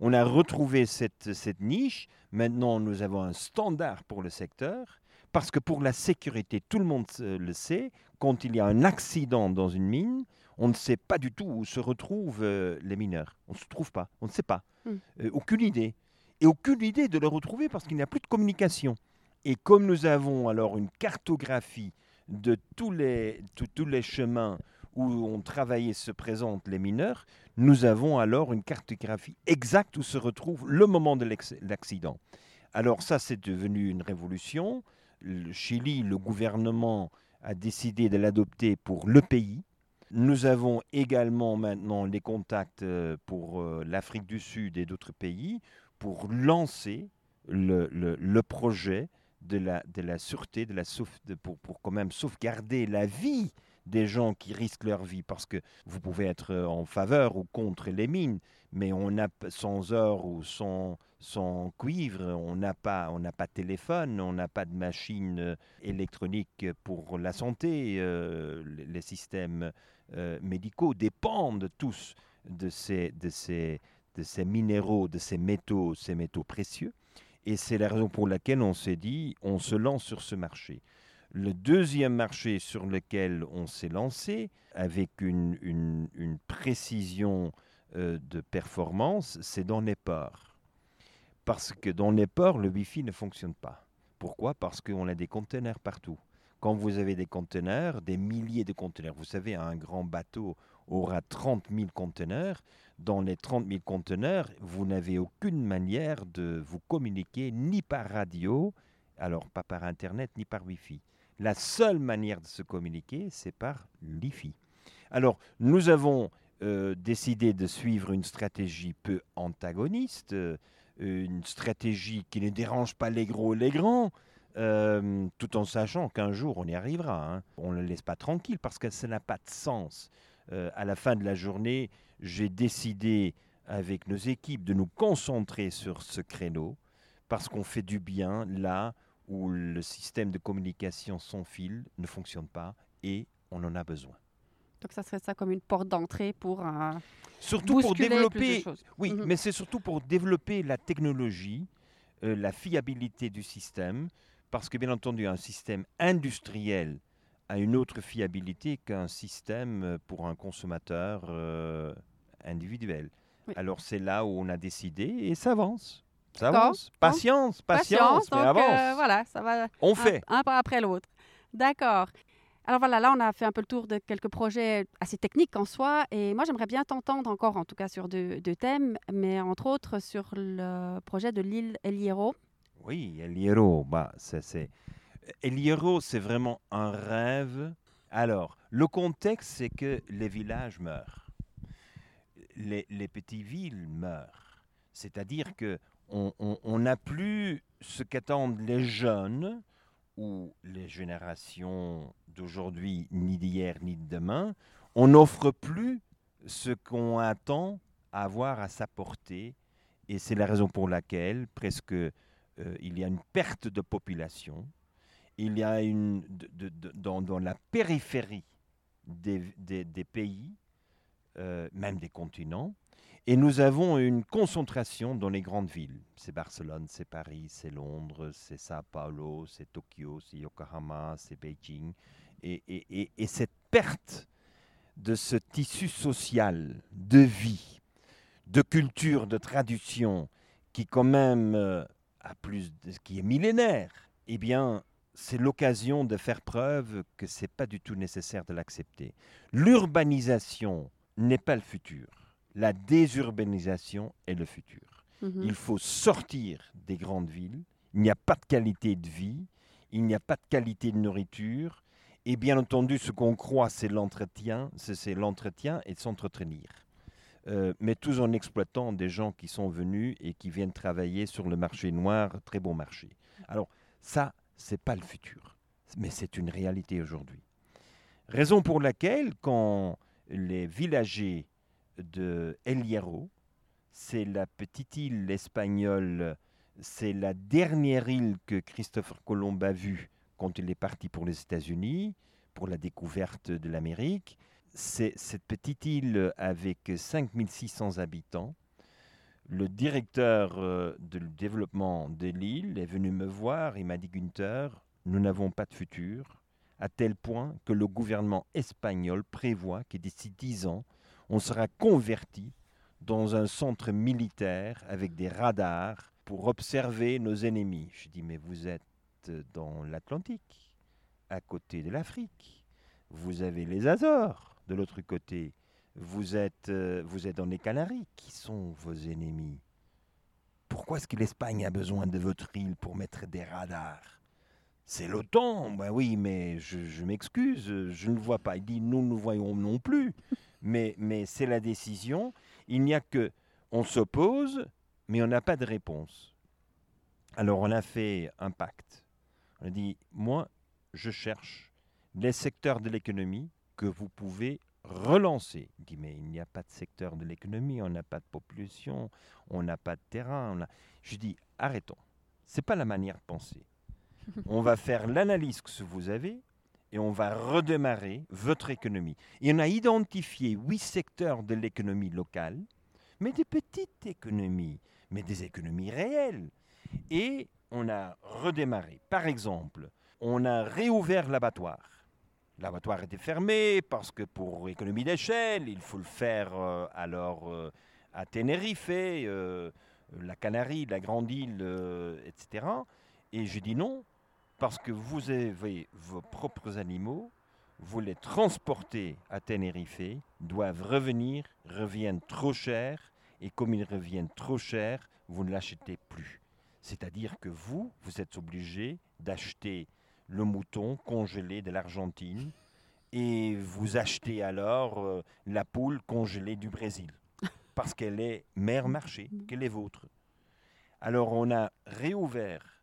On a retrouvé cette, cette niche. Maintenant, nous avons un standard pour le secteur. Parce que pour la sécurité, tout le monde le sait, quand il y a un accident dans une mine, on ne sait pas du tout où se retrouvent euh, les mineurs. On ne se trouve pas, on ne sait pas. Mm. Euh, aucune idée. Et aucune idée de les retrouver parce qu'il n'y a plus de communication. Et comme nous avons alors une cartographie de tous les, tous les chemins où ont travaillé se présentent les mineurs, nous avons alors une cartographie exacte où se retrouve le moment de l'accident. Alors ça, c'est devenu une révolution. Le Chili, le gouvernement a décidé de l'adopter pour le pays. Nous avons également maintenant les contacts euh, pour euh, l'Afrique du Sud et d'autres pays pour lancer le, projet de la, de la sûreté, de la pour, pour quand même sauvegarder la vie des gens qui risquent leur vie. Parce que vous pouvez être euh, en faveur ou contre les mines, mais on n'a sans or ou sans, sans cuivre, on n'a pas, pas de téléphone, on n'a pas de machine euh, électronique pour la santé. euh, les systèmes médicaux dépendent tous de ces, de, ces, de ces minéraux, de ces métaux, ces métaux précieux. Et c'est la raison pour laquelle on s'est dit, on se lance sur ce marché. Le deuxième marché sur lequel on s'est lancé, avec une, précision euh, de performance, c'est dans les ports. Parce que dans les ports, le Wi-Fi ne fonctionne pas. Pourquoi? Parce qu'on a des conteneurs partout. Quand vous avez des conteneurs, des milliers de conteneurs, vous savez, un grand bateau aura 30 000 conteneurs. Dans les 30 000 conteneurs, vous n'avez aucune manière de vous communiquer ni par radio, alors pas par Internet, ni par Wi-Fi. La seule manière de se communiquer, c'est par l'IFI. Alors, nous avons euh, décidé de suivre une stratégie peu antagoniste, euh, une stratégie qui ne dérange pas les gros et les grands, euh, tout en sachant qu'un jour on y arrivera. hein. On ne le laisse pas tranquille parce que ça n'a pas de sens. À la fin de la journée, j'ai décidé avec nos équipes de nous concentrer sur ce créneau parce qu'on fait du bien là où le système de communication sans fil ne fonctionne pas et on en a besoin. Donc ça serait ça comme une porte d'entrée pour un Surtout pour bousculer plus de développer, oui, Mhm. mais c'est surtout pour développer la technologie, euh, la fiabilité du système, parce que bien entendu, un système industriel a une autre fiabilité qu'un système euh, pour un consommateur euh, individuel. Oui. Alors c'est là où on a décidé et ça avance. Ça avance. Patience, patience, mais donc avance. euh, voilà, ça va On un- fait. Un, pas après l'autre. D'accord. Alors voilà, là on a fait un peu le tour de quelques projets assez techniques en soi, et moi j'aimerais bien t'entendre encore, en tout cas sur deux, deux thèmes, mais entre autres sur le projet de l'île El Hierro. Oui, El Hierro, bah, c'est... El Hierro, c'est vraiment un rêve. Alors, le contexte, c'est que les villages meurent. Les, les petites villes meurent. C'est-à-dire que on n'a plus ce qu'attendent les jeunes ou les générations d'aujourd'hui, ni d'hier, ni de demain. On n'offre plus ce qu'on attend avoir à sa portée. Et c'est la raison pour laquelle presque euh, il y a une perte de population. Il y a une dans, la périphérie des pays, euh, même des continents, et nous avons une concentration dans les grandes villes. C'est Barcelone, c'est Paris, c'est Londres, c'est Sao Paulo, c'est Tokyo, c'est Yokohama, c'est Beijing. Et, et- et- et cette perte de ce tissu social, de vie, de culture, de tradition, qui quand même euh, a plus, qui est millénaire, eh bien, c'est l'occasion de faire preuve que c'est pas du tout nécessaire de l'accepter. L'urbanisation n'est pas le futur. La désurbanisation est le futur. Mhm. Il faut sortir des grandes villes. Il n'y a pas de qualité de vie. Il n'y a pas de qualité de nourriture. Et bien entendu, ce qu'on croit, c'est l'entretien. C'est l'entretien et de s'entretenir. Euh, mais tout en exploitant des gens qui sont venus et qui viennent travailler sur le marché noir, très bon marché. Alors ça, c'est pas le futur, mais c'est une réalité aujourd'hui. Raison pour laquelle, quand les villagers de El Hierro, c'est la petite île espagnole, c'est la dernière île que Christopher Colomb a vue quand il est parti pour les États-Unis, pour la découverte de l'Amérique. C'est cette petite île avec 5600 habitants. Le directeur euh, de développement de l'île est venu me voir, il m'a dit Günther, nous n'avons pas de futur. à tel point que le gouvernement espagnol prévoit que d'ici dix ans, on sera converti dans un centre militaire avec des radars pour observer nos ennemis. Je dis, mais vous êtes dans l'Atlantique, à côté de l'Afrique. Vous avez les Azores de l'autre côté. Vous êtes, euh, vous êtes dans les Canaries. Qui sont vos ennemis? Pourquoi est-ce que l'Espagne a besoin de votre île pour mettre des radars? C'est l'OTAN. Ben oui, mais je, m'excuse, je ne le vois pas. Il dit, nous ne voyons non plus. Mais, mais c'est la décision. Il n'y a que, on s'oppose, mais on n'a pas de réponse. Alors on a fait un pacte. On a dit, moi, je cherche les secteurs de l'économie que vous pouvez relancer. Il dit, mais il n'y a pas de secteur de l'économie, on n'a pas de population, on n'a pas de terrain. Je dis, arrêtons. Ce n'est pas la manière de penser. On va faire l'analyse que vous avez et on va redémarrer votre économie. Et on a identifié huit secteurs de l'économie locale, mais des petites économies, mais des économies réelles. Et on a redémarré. Par exemple, on a réouvert l'abattoir. L'abattoir était fermé parce que pour économie d'échelle, il faut le faire euh, alors euh, à Tenerife, euh, la Canarie, la Grande Île, etc. Et je dis non, parce que vous avez vos propres animaux, vous les transportez à Tenerife, doivent revenir, reviennent trop cher, et comme ils reviennent trop cher, vous ne l'achetez plus. C'est-à-dire que vous, vous êtes obligé d'acheter le mouton congelé de l'Argentine et vous achetez alors euh, la poule congelée du Brésil parce qu'elle est mère marché, qu'elle est vôtre. Alors on a réouvert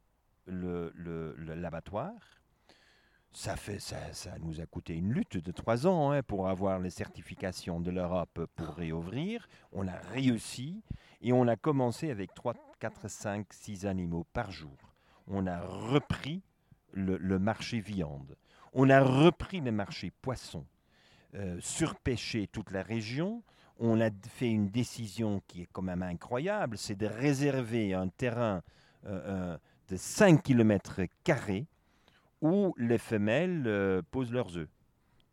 l'abattoir. ça, fait, ça, ça, nous a coûté une lutte de trois ans hein, pour avoir les certifications de l'Europe pour réouvrir. On a réussi et on a commencé avec 3, 4, 5, 6 animaux par jour. On a repris le, marché viande. On a repris le marché poisson, euh, surpêché toute la région. On a fait une décision qui est quand même incroyable, c'est de réserver un terrain euh, de 5 km où les femelles posent leurs œufs.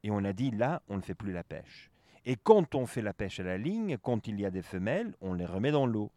Et on a dit là, on ne fait plus la pêche. Et quand on fait la pêche à la ligne, quand il y a des femelles, on les remet dans l'eau.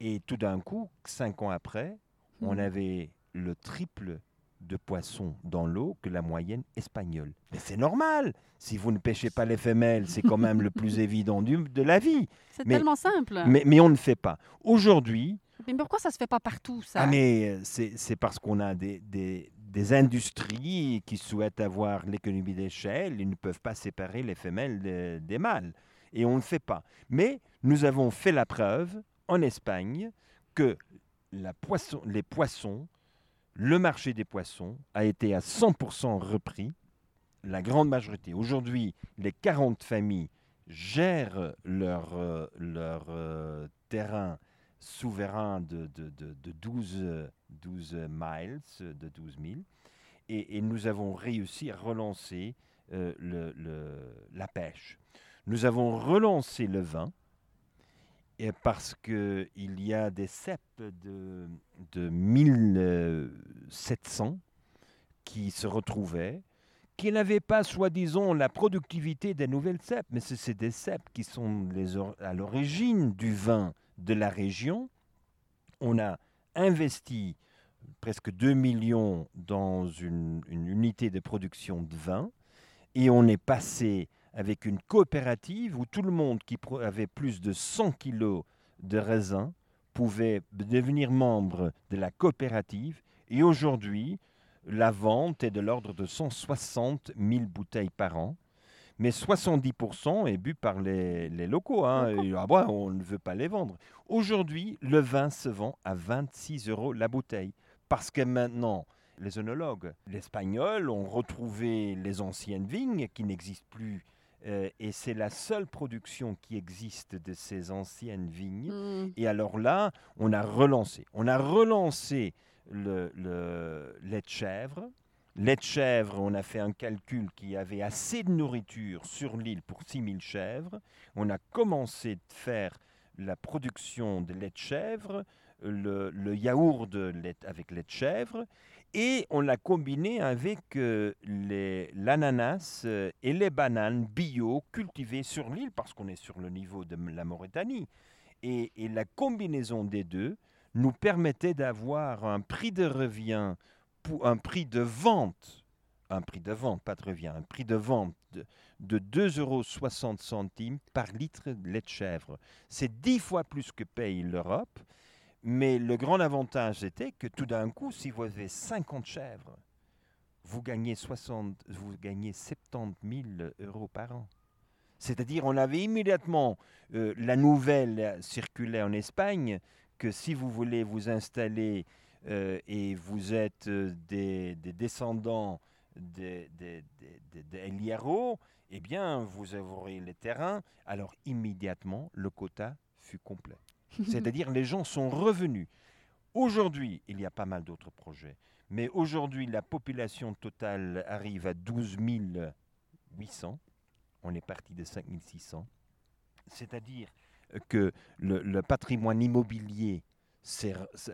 Et tout d'un coup, cinq ans après, on hmm. avait le triple de poissons dans l'eau que la moyenne espagnole. Mais c'est normal. Si vous ne pêchez pas les femelles, c'est quand même le plus évident du, de la vie. C'est tellement simple. Mais, mais, on ne fait pas. Aujourd'hui. Mais pourquoi ça ne se fait pas partout, ça? Ah, mais euh, c'est parce qu'on a des, des, industries qui souhaitent avoir l'économie d'échelle. Ils ne peuvent pas séparer les femelles des mâles. Et on ne fait pas. Mais nous avons fait la preuve en Espagne que les poissons le marché des poissons a été à 100% repris, la grande majorité. Aujourd'hui, les 40 familles gèrent leur, euh, leur euh, terrain souverain de, de, de, 12, 12, miles, de 12 000, et, nous avons réussi à relancer euh, le, la pêche. Nous avons relancé le vin, et parce qu'il y a des cèpes de, de 1700 qui se retrouvaient, qui n'avaient pas, soi-disant, la productivité des nouvelles cèpes, mais c'est des cèpes qui sont les à l'origine du vin de la région. On a investi presque 2 millions dans une, unité de production de vin et on est passé avec une coopérative où tout le monde qui avait plus de 100 kilos de raisin pouvait devenir membre de la coopérative. Et aujourd'hui, la vente est de l'ordre de 160 000 bouteilles par an. Mais 70% est bu par les, locaux. Hein. ah bah, on ne veut pas les vendre. Aujourd'hui, le vin se vend à 26 euros la bouteille. Parce que maintenant, les œnologues, les Espagnols ont retrouvé les anciennes vignes qui n'existent plus euh, et c'est la seule production qui existe de ces anciennes vignes. Hmm. Et alors là, on a relancé. On a relancé le, lait de chèvre. Lait de chèvre, on a fait un calcul qui avait assez de nourriture sur l'île pour 6000 chèvres. On a commencé de faire la production de lait de chèvre, le, yaourt de lait, avec lait de chèvre. Et on l'a combiné avec euh, l'ananas euh, et les bananes bio cultivées sur l'île parce qu'on est sur le niveau de la Mauritanie. Et, la combinaison des deux nous permettait d'avoir un prix de revient, un prix de vente, un prix de vente, pas de revient, un prix de vente de, de 2,60 euros par litre de lait de chèvre. C'est dix fois plus que paye l'Europe. Mais le grand avantage était que tout d'un coup, si vous avez 50 chèvres, vous gagnez, 60, vous gagnez 70 000 euros par an. C'est-à-dire, on avait immédiatement euh, la nouvelle circulait en Espagne que si vous voulez vous installer et vous êtes euh, des, des descendants des des- eh bien, vous aurez les terrains. Alors, immédiatement, le quota fut complet. C'est-à-dire les gens sont revenus. Aujourd'hui, il y a pas mal d'autres projets, mais aujourd'hui, la population totale arrive à 12 800. On est parti de 5 600. C'est-à-dire que le, le patrimoine immobilier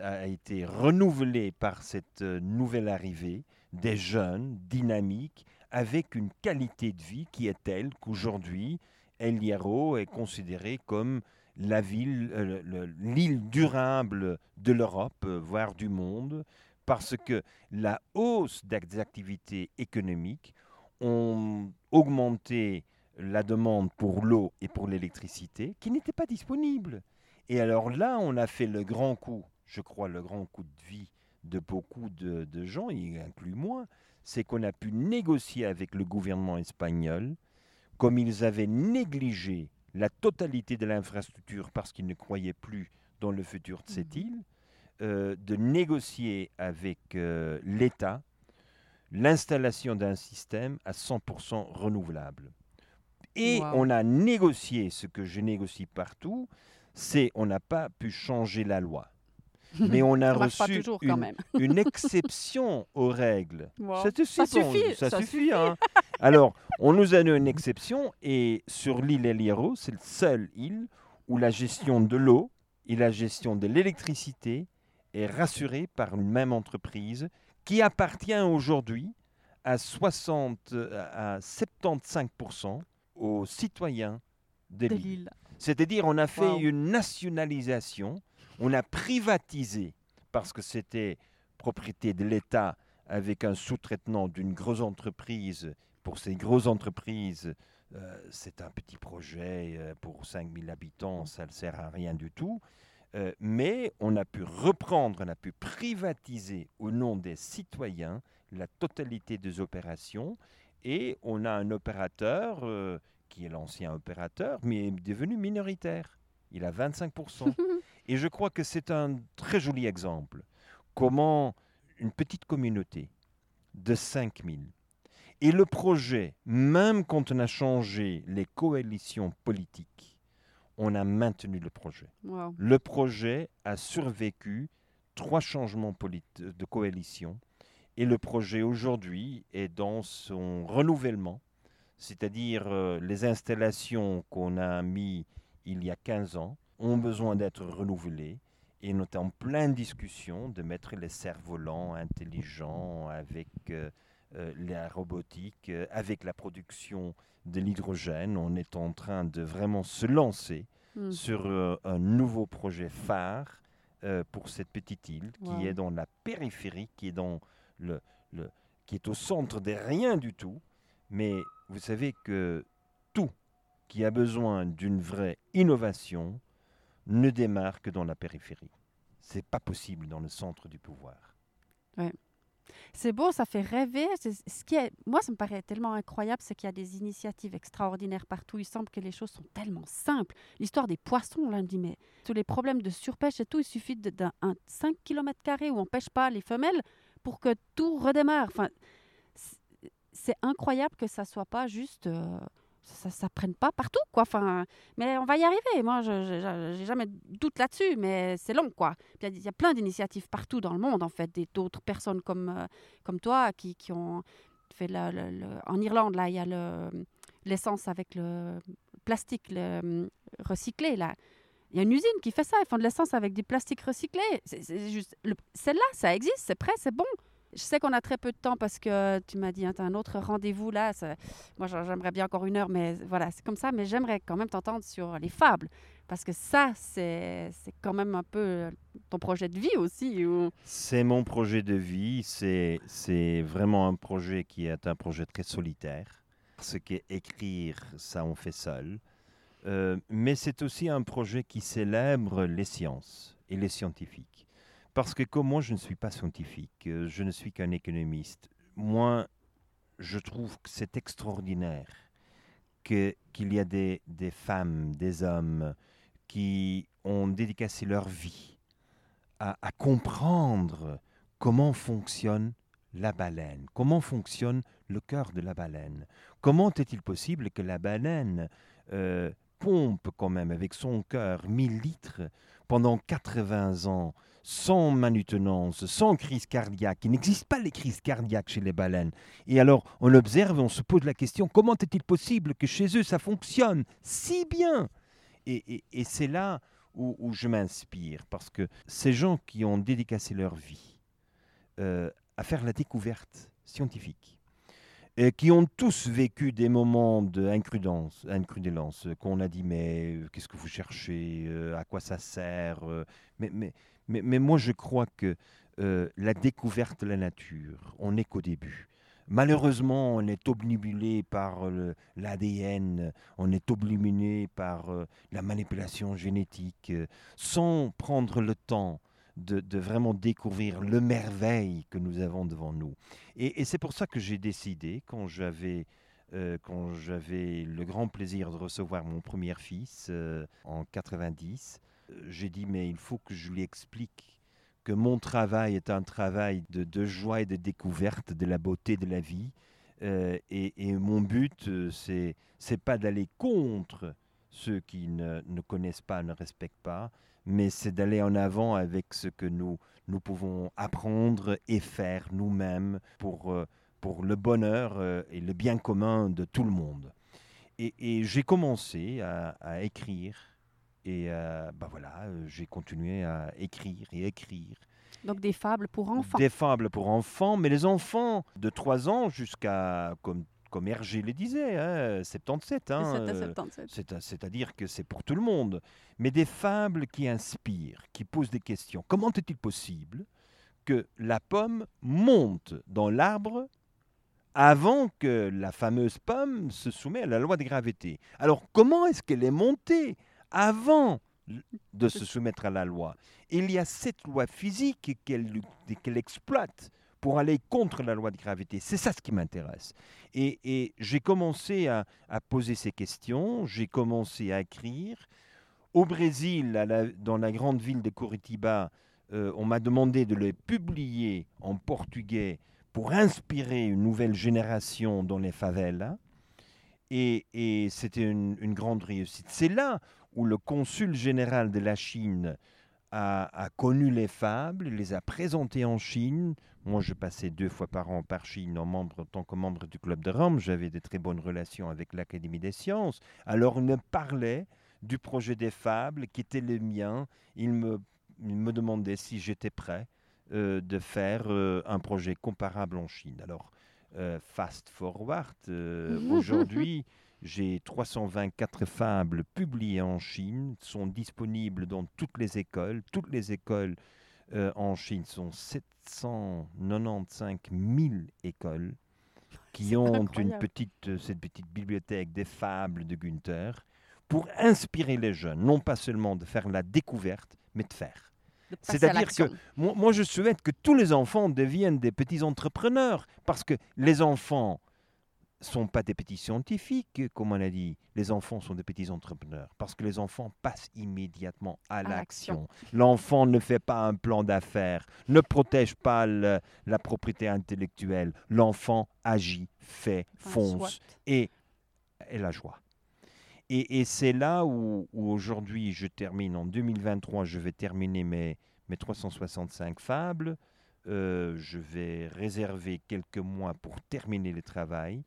a été renouvelé par cette euh, nouvelle arrivée des jeunes dynamiques avec une qualité de vie qui est telle qu'aujourd'hui, El Hierro est considéré comme la ville, euh, le- le- l'île durable de l'Europe, euh, voire du monde, parce que la hausse des activités économiques ont augmenté la demande pour l'eau et pour l'électricité qui n'étaient pas disponibles. Et alors là, on a fait le grand coup, je crois le grand coup de vie de beaucoup de, de gens, y inclut moi, c'est qu'on a pu négocier avec le gouvernement espagnol, comme ils avaient négligé la totalité de l'infrastructure parce qu'ils ne croyaient plus dans le futur de cette île, euh, de négocier avec euh, l'État l'installation d'un système à 100% renouvelable. Et Wow. on a négocié ce que je négocie partout, c'est on n'a pas pu changer la loi. Mais on a reçu toujours une, même. une exception aux règles. Wow. Ça, suffit, bon, suffit, ça ça suffit, suffit. hein. Alors, on nous a donné une exception et sur l'île El Hierro, c'est la seule île où la gestion de l'eau et la gestion de l'électricité est rassurée par une même entreprise qui appartient aujourd'hui à 60 à 75% aux citoyens de De l'île. C'est-à-dire, on a fait Wow. une nationalisation, on a privatisé parce que c'était propriété de l'État avec un sous-traitement d'une grosse entreprise. Pour ces grosses entreprises, euh, c'est un petit projet euh, pour 5000 habitants, ça ne sert à rien du tout. Euh, mais on a pu reprendre, on a pu privatiser au nom des citoyens la totalité des opérations et on a un opérateur euh, qui est l'ancien opérateur, mais est devenu minoritaire. Il a 25%. et je crois que c'est un très joli exemple. Comment une petite communauté de 5000 et le projet, même quand on a changé les coalitions politiques, on a maintenu le projet. Wow. Le projet a survécu trois changements de coalition et le projet aujourd'hui est dans son renouvellement, c'est-à-dire euh, les installations qu'on a mis il y a 15 ans ont besoin d'être renouvelées et on est en pleine discussion de mettre les cerfs-volants intelligents avec euh, euh, la robotique, avec la production de l'hydrogène. On est en train de vraiment se lancer Hmm. sur un nouveau projet phare pour cette petite île Wow. qui est dans la périphérie, qui est dans le, le- qui est au centre de rien du tout. Mais vous savez que tout qui a besoin d'une vraie innovation ne démarre que dans la périphérie. C'est pas possible dans le centre du pouvoir. C'est beau, ça fait rêver. Ce qui moi, ça me paraît tellement incroyable, c'est qu'il y a des initiatives extraordinaires partout. Il semble que les choses sont tellement simples. L'histoire des poissons, là, me dis, mais tous les problèmes de surpêche et tout, il suffit d'un un 5 km où on pêche pas les femelles pour que tout redémarre. C'est- incroyable que ça soit pas juste... euh, ça, ça prenne pas partout, quoi. Enfin, mais on va y arriver. Moi, je j'ai jamais de doute là-dessus, mais c'est long, quoi. Il y a- plein d'initiatives partout dans le monde, en fait, d'autres personnes comme, euh, comme toi qui, qui ont fait en Irlande, là, il y a le- l'essence avec le plastique hum, recyclé, là. Il y a une usine qui fait ça. Ils font de l'essence avec du plastique recyclé. C'est juste, le- celle-là, ça existe, c'est prêt, c'est bon. Je sais qu'on a très peu de temps parce que tu m'as dit, hein, tu as un autre rendez-vous là. Moi, j'aimerais bien encore une heure, mais voilà, c'est comme ça. Mais j'aimerais quand même t'entendre sur les fables. Parce que ça, c'est quand même un peu ton projet de vie aussi. C'est mon projet de vie, c'est vraiment un projet qui est un projet très solitaire. Parce qu'écrire, ça on fait seul. Euh, mais c'est aussi un projet qui célèbre les sciences et les scientifiques. Parce que comme moi je ne suis pas scientifique, euh, je ne suis qu'un économiste, moi je trouve que c'est extraordinaire qu'il y a des, femmes, des hommes qui ont dédicacé leur vie à, à comprendre comment fonctionne la baleine, comment fonctionne le cœur de la baleine. Comment est-il possible que la baleine euh, pompe quand même avec son cœur 1000 litres pendant 80 ans sans manutenance, sans crise cardiaque. Il n'existe pas les crises cardiaques chez les baleines. Et alors, on observe on se pose la question, comment est-il possible que chez eux ça fonctionne si bien? Et, c'est là où, je m'inspire, parce que ces gens qui ont dédicacé leur vie euh, à faire la découverte scientifique, qui ont tous vécu des moments d'incrudence, incrudélence, euh, qu'on a dit mais qu'est-ce que vous cherchez, euh, à quoi ça sert, euh, mais, mais, moi je crois que euh, la découverte de la nature, on n'est qu'au début. Malheureusement, on est obnubilé par euh, l'ADN, on est obnubilé par euh, la manipulation génétique, sans prendre le temps de, vraiment découvrir le merveille que nous avons devant nous. Et, c'est pour ça que j'ai décidé, quand j'avais le grand plaisir de recevoir mon premier fils en 90, euh, j'ai dit mais il faut que je lui explique que mon travail est un travail de, joie et de découverte de la beauté de la vie. Euh, et, mon but, euh, c'est c'est pas d'aller contre ceux qui ne, connaissent pas, ne respectent pas, mais c'est d'aller en avant avec ce que nous, nous pouvons apprendre et faire nous-mêmes pour, euh, pour le bonheur et le bien commun de tout le monde. Et, j'ai commencé à écrire et euh, bah voilà, euh, j'ai continué à écrire et écrire. Donc des fables pour enfants. Des fables pour enfants, mais les enfants de 3 ans jusqu'à, comme, comme Hergé le disait, hein, 77. hein, euh, 77. c'est à- C'est-à-dire que c'est pour tout le monde. Mais des fables qui inspirent, qui posent des questions. Comment est-il possible que la pomme monte dans l'arbre avant que la fameuse pomme se soumette à la loi de gravité? Alors comment est-ce qu'elle est montée? Avant de se soumettre à la loi Il y a cette loi physique qu'elle exploite pour aller contre la loi de gravité. C'est ça ce qui m'intéresse. Et, et j'ai commencé à, à poser ces questions, j'ai commencé à écrire. Au Brésil, à la- dans la grande ville de Curitiba, euh, on m'a demandé de les publier en portugais pour inspirer une nouvelle génération dans les favelas. Et, et c'était une, une grande réussite. C'est là où le consul général de la Chine a, a connu les fables, les a présentées en Chine. Moi, je passais deux fois par an par Chine en, membre, en tant que membre du Club de Rome. J'avais de très bonnes relations avec l'Académie des sciences. Alors, il me parlait du projet des fables qui était le mien. Il me, il me demandait si j'étais prêt euh, de faire euh, un projet comparable en Chine. Alors, euh, fast forward, aujourd'hui, j'ai 324 fables publiées en Chine, sont disponibles dans toutes les écoles. Toutes les écoles euh, en Chine sont 795 000 écoles qui ont une petite, euh, cette petite bibliothèque des fables de Gunther pour inspirer les jeunes, non pas seulement de faire la découverte, mais de faire. C'est-à-dire que moi, je souhaite que tous les enfants deviennent des petits entrepreneurs, parce que les enfants sont pas des petits scientifiques, comme on a dit. Les enfants sont des petits entrepreneurs, parce que les enfants passent immédiatement à l'action. l'action. L'enfant ne fait pas un plan d'affaires, ne protège pas le- la propriété intellectuelle. L'enfant agit, fait, fonce et, et la joie. Et, et c'est là où, où aujourd'hui je termine, en 2023, je vais terminer mes, mes 365 fables. Euh, je vais réserver quelques mois pour terminer le travail.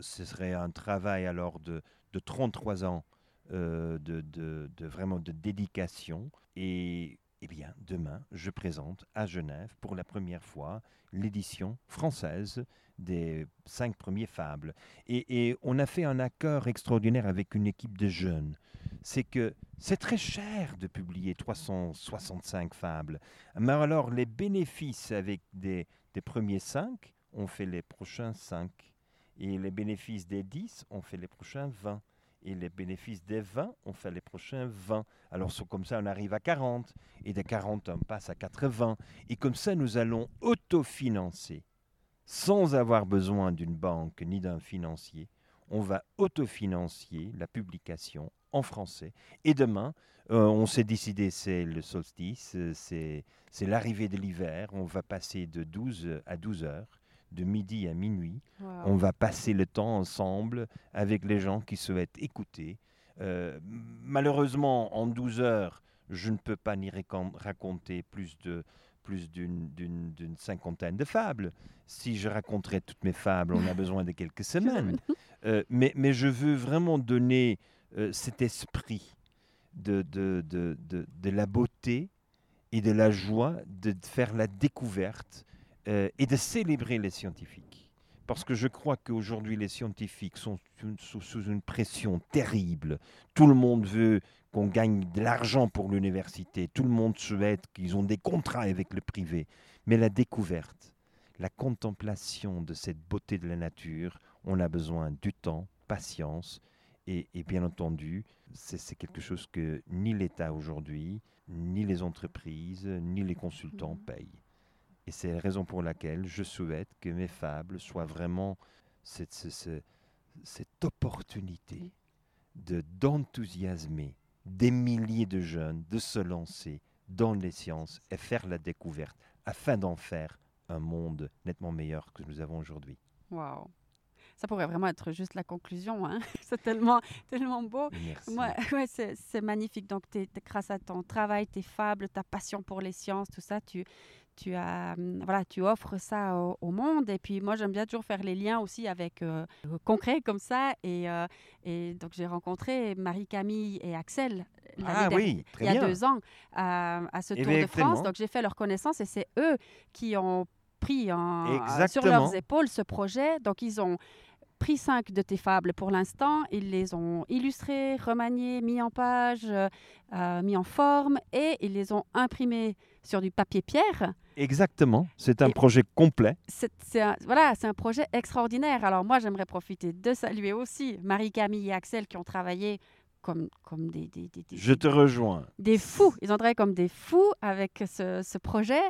Ce serait un travail alors de, de 33 ans euh, de, de- vraiment de dédication. Et eh bien, demain, je présente à Genève pour la première fois l'édition française des cinq premiers fables. Et, on a fait un accord extraordinaire avec une équipe de jeunes. C'est que c'est très cher de publier 365 fables. Mais alors, les bénéfices avec des, des premiers cinq, on fait les prochains cinq. Et les bénéfices des 10, on fait les prochains 20 et les bénéfices des 20, on fait les prochains 20. Alors comme ça, on arrive à 40, et de 40, on passe à 80. Et comme ça, nous allons autofinancer, sans avoir besoin d'une banque ni d'un financier. On va autofinancer la publication en français. Et demain, euh, on s'est décidé, c'est le solstice, c'est l'arrivée de l'hiver. On va passer de 12 à 12 heures de midi à minuit. On va passer le temps ensemble avec les gens qui souhaitent écouter. Euh, malheureusement, en 12 heures, je ne peux pas ni raconter plus de plus d'une cinquantaine de fables. Si je raconterais toutes mes fables, on a besoin de quelques semaines. Euh, mais, mais, je veux vraiment donner euh, cet esprit de, de, de, de, la beauté et de la joie de faire la découverte euh, et de célébrer les scientifiques. Parce que je crois qu'aujourd'hui, les scientifiques sont sous, une pression terrible. Tout le monde veut qu'on gagne de l'argent pour l'université. Tout le monde souhaite qu'ils ont des contrats avec le privé. Mais la découverte, la contemplation de cette beauté de la nature, on a besoin du temps, patience. Et, et bien entendu, c'est quelque chose que ni l'État aujourd'hui, ni les entreprises, ni les consultants mmh. payent. Et c'est la raison pour laquelle je souhaite que mes fables soient vraiment cette, opportunité de d'enthousiasmer des milliers de jeunes de se lancer dans les sciences et faire la découverte afin d'en faire un monde nettement meilleur que nous avons aujourd'hui. Ça pourrait vraiment être juste la conclusion. Hein. c'est tellement, tellement beau. Merci. ouais, c'est magnifique. Donc, grâce à ton travail, tes fables, ta passion pour les sciences, tout ça, tu, tu, as, hum, voilà, tu offres ça au, monde. Et puis moi, j'aime bien toujours faire les liens aussi avec euh, concret comme ça. Et, euh, et donc, j'ai rencontré Marie-Camille et Axel ah, oui, il y a deux ans à, ce Tour de France. Donc, j'ai fait leur connaissance et c'est eux qui ont pris en, sur leurs épaules ce projet. Donc, ils ont pris cinq de tes fables pour l'instant, ils les ont illustrées, remaniées, mis en page, euh, mis en forme et ils les ont imprimées sur du papier pierre. Exactement, c'est un projet complet. C'est, voilà, c'est un projet extraordinaire. Alors moi, j'aimerais profiter de saluer aussi Marie-Camille et Axel qui ont travaillé comme, comme des, des, des, Je te rejoins. Des fous. Ils ont travaillé comme des fous avec ce, ce projet.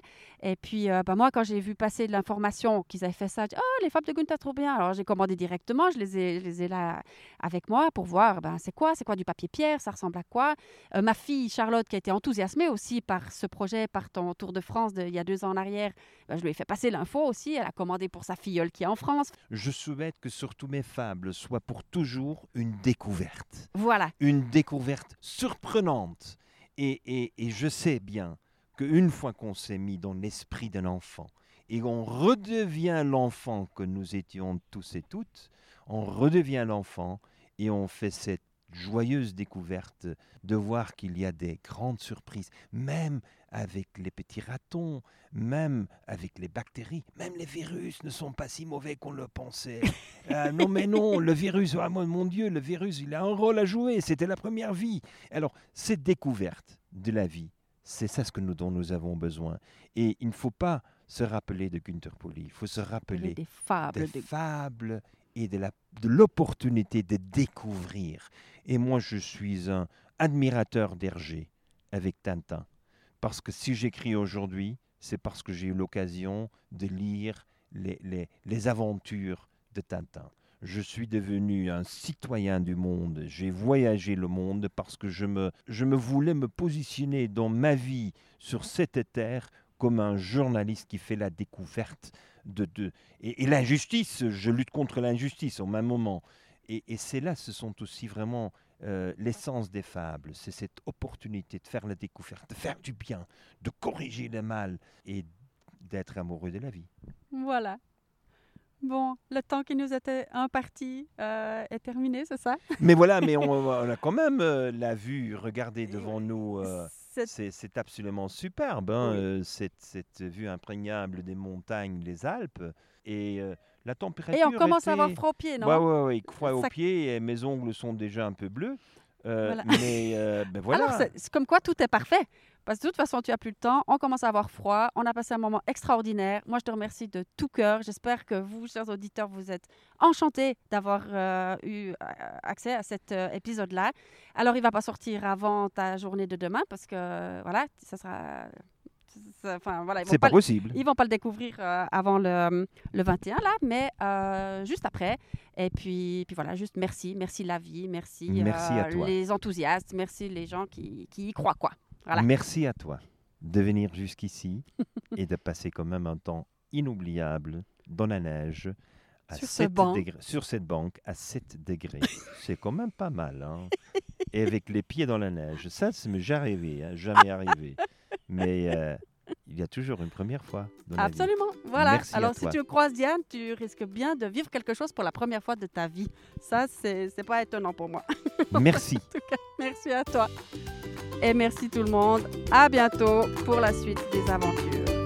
Et puis, euh, bah, moi, quand j'ai vu passer de l'information qu'ils avaient fait ça, j'ai dit, oh, les fables de Gunther, trop bien. Alors, j'ai commandé directement. Je les ai, les ai là avec moi pour voir, ben, c'est quoi? C'est quoi du papier pierre? Ça ressemble à quoi? Euh, Ma fille, Charlotte, qui a été enthousiasmée aussi par ce projet, par ton Tour de France il y a deux ans en arrière, ben, je lui ai fait passer l'info aussi. Elle a commandé pour sa filleule qui est en France. Je souhaite que surtout mes fables soient pour toujours une découverte. Voilà une découverte surprenante. Et, je sais bien qu'une fois qu'on s'est mis dans l'esprit d'un enfant et qu'on redevient l'enfant que nous étions tous et toutes, on redevient l'enfant et on fait cette joyeuse découverte de voir qu'il y a des grandes surprises, même avec les petits ratons, même avec les bactéries, même les virus ne sont pas si mauvais qu'on le pensait. Ah, non mais non, le virus, ah, mon Dieu, le virus, il a un rôle à jouer, c'était la première vie. Alors, cette découverte de la vie, c'est ça ce que nous, dont nous avons besoin. Et il ne faut pas se rappeler de Günther Pauli, il faut se rappeler des fables, des fables et de l'opportunité de, de découvrir. Et moi, je suis un admirateur d'Hergé avec Tintin. Parce que si j'écris aujourd'hui, c'est parce que j'ai eu l'occasion de lire les, les, les, aventures de Tintin. Je suis devenu un citoyen du monde, j'ai voyagé le monde parce que je me, je me voulais me positionner dans ma vie sur cette terre comme un journaliste qui fait la découverte de... de et, l'injustice, je lutte contre l'injustice au même moment. Et, et c'est là, ce sont aussi vraiment euh, l'essence des fables, c'est cette opportunité de faire la découverte, de faire du bien, de corriger le mal et d'être amoureux de la vie. Voilà. Bon, le temps qui nous était imparti euh, est terminé, c'est ça? Mais voilà, mais on, on a quand même euh, la vue, regardez devant nous. C'est- absolument superbe, hein, Oui. cette, cette vue imprégnable des montagnes, des Alpes. Et la température. Et on commence à avoir froid aux pieds, non Ouais, ouais, ouais, froid aux Ça- pieds et mes ongles sont déjà un peu bleus. Euh, Voilà. Mais euh, ben voilà. Alors, c'est- comme quoi tout est parfait. Parce que de toute façon, tu as plus le temps, on commence à avoir froid, on a passé un moment extraordinaire. Moi, je te remercie de tout cœur. J'espère que vous, chers auditeurs, vous êtes enchantés d'avoir euh, eu accès à cet épisode-là. Alors, il va pas sortir avant ta journée de demain parce que, voilà, ça sera... Enfin, voilà, c'est pas le- possible. Ils vont pas le découvrir euh, avant le, le 21 là, mais euh, juste après. Et puis, puis voilà, juste merci, merci la vie, merci, euh, à toi. les enthousiastes, merci les gens qui, qui y croient quoi. Voilà. Merci à toi de venir jusqu'ici et de passer quand même un temps inoubliable dans la neige. À Sur ce 7 banc. degrés- sur cette banque à 7 degrés. C'est quand même pas mal. hein. Et avec les pieds dans la neige. Ça, ça m'est jamais arrivé. hein, jamais arrivé. Mais euh, il y a toujours une première fois dans la vie. Absolument. Voilà. Merci Alors, si tu croises Diane, tu risques bien de vivre quelque chose pour la première fois de ta vie. Ça, c'est pas étonnant pour moi. Merci. Merci à toi. Et merci tout le monde. À bientôt pour la suite des aventures.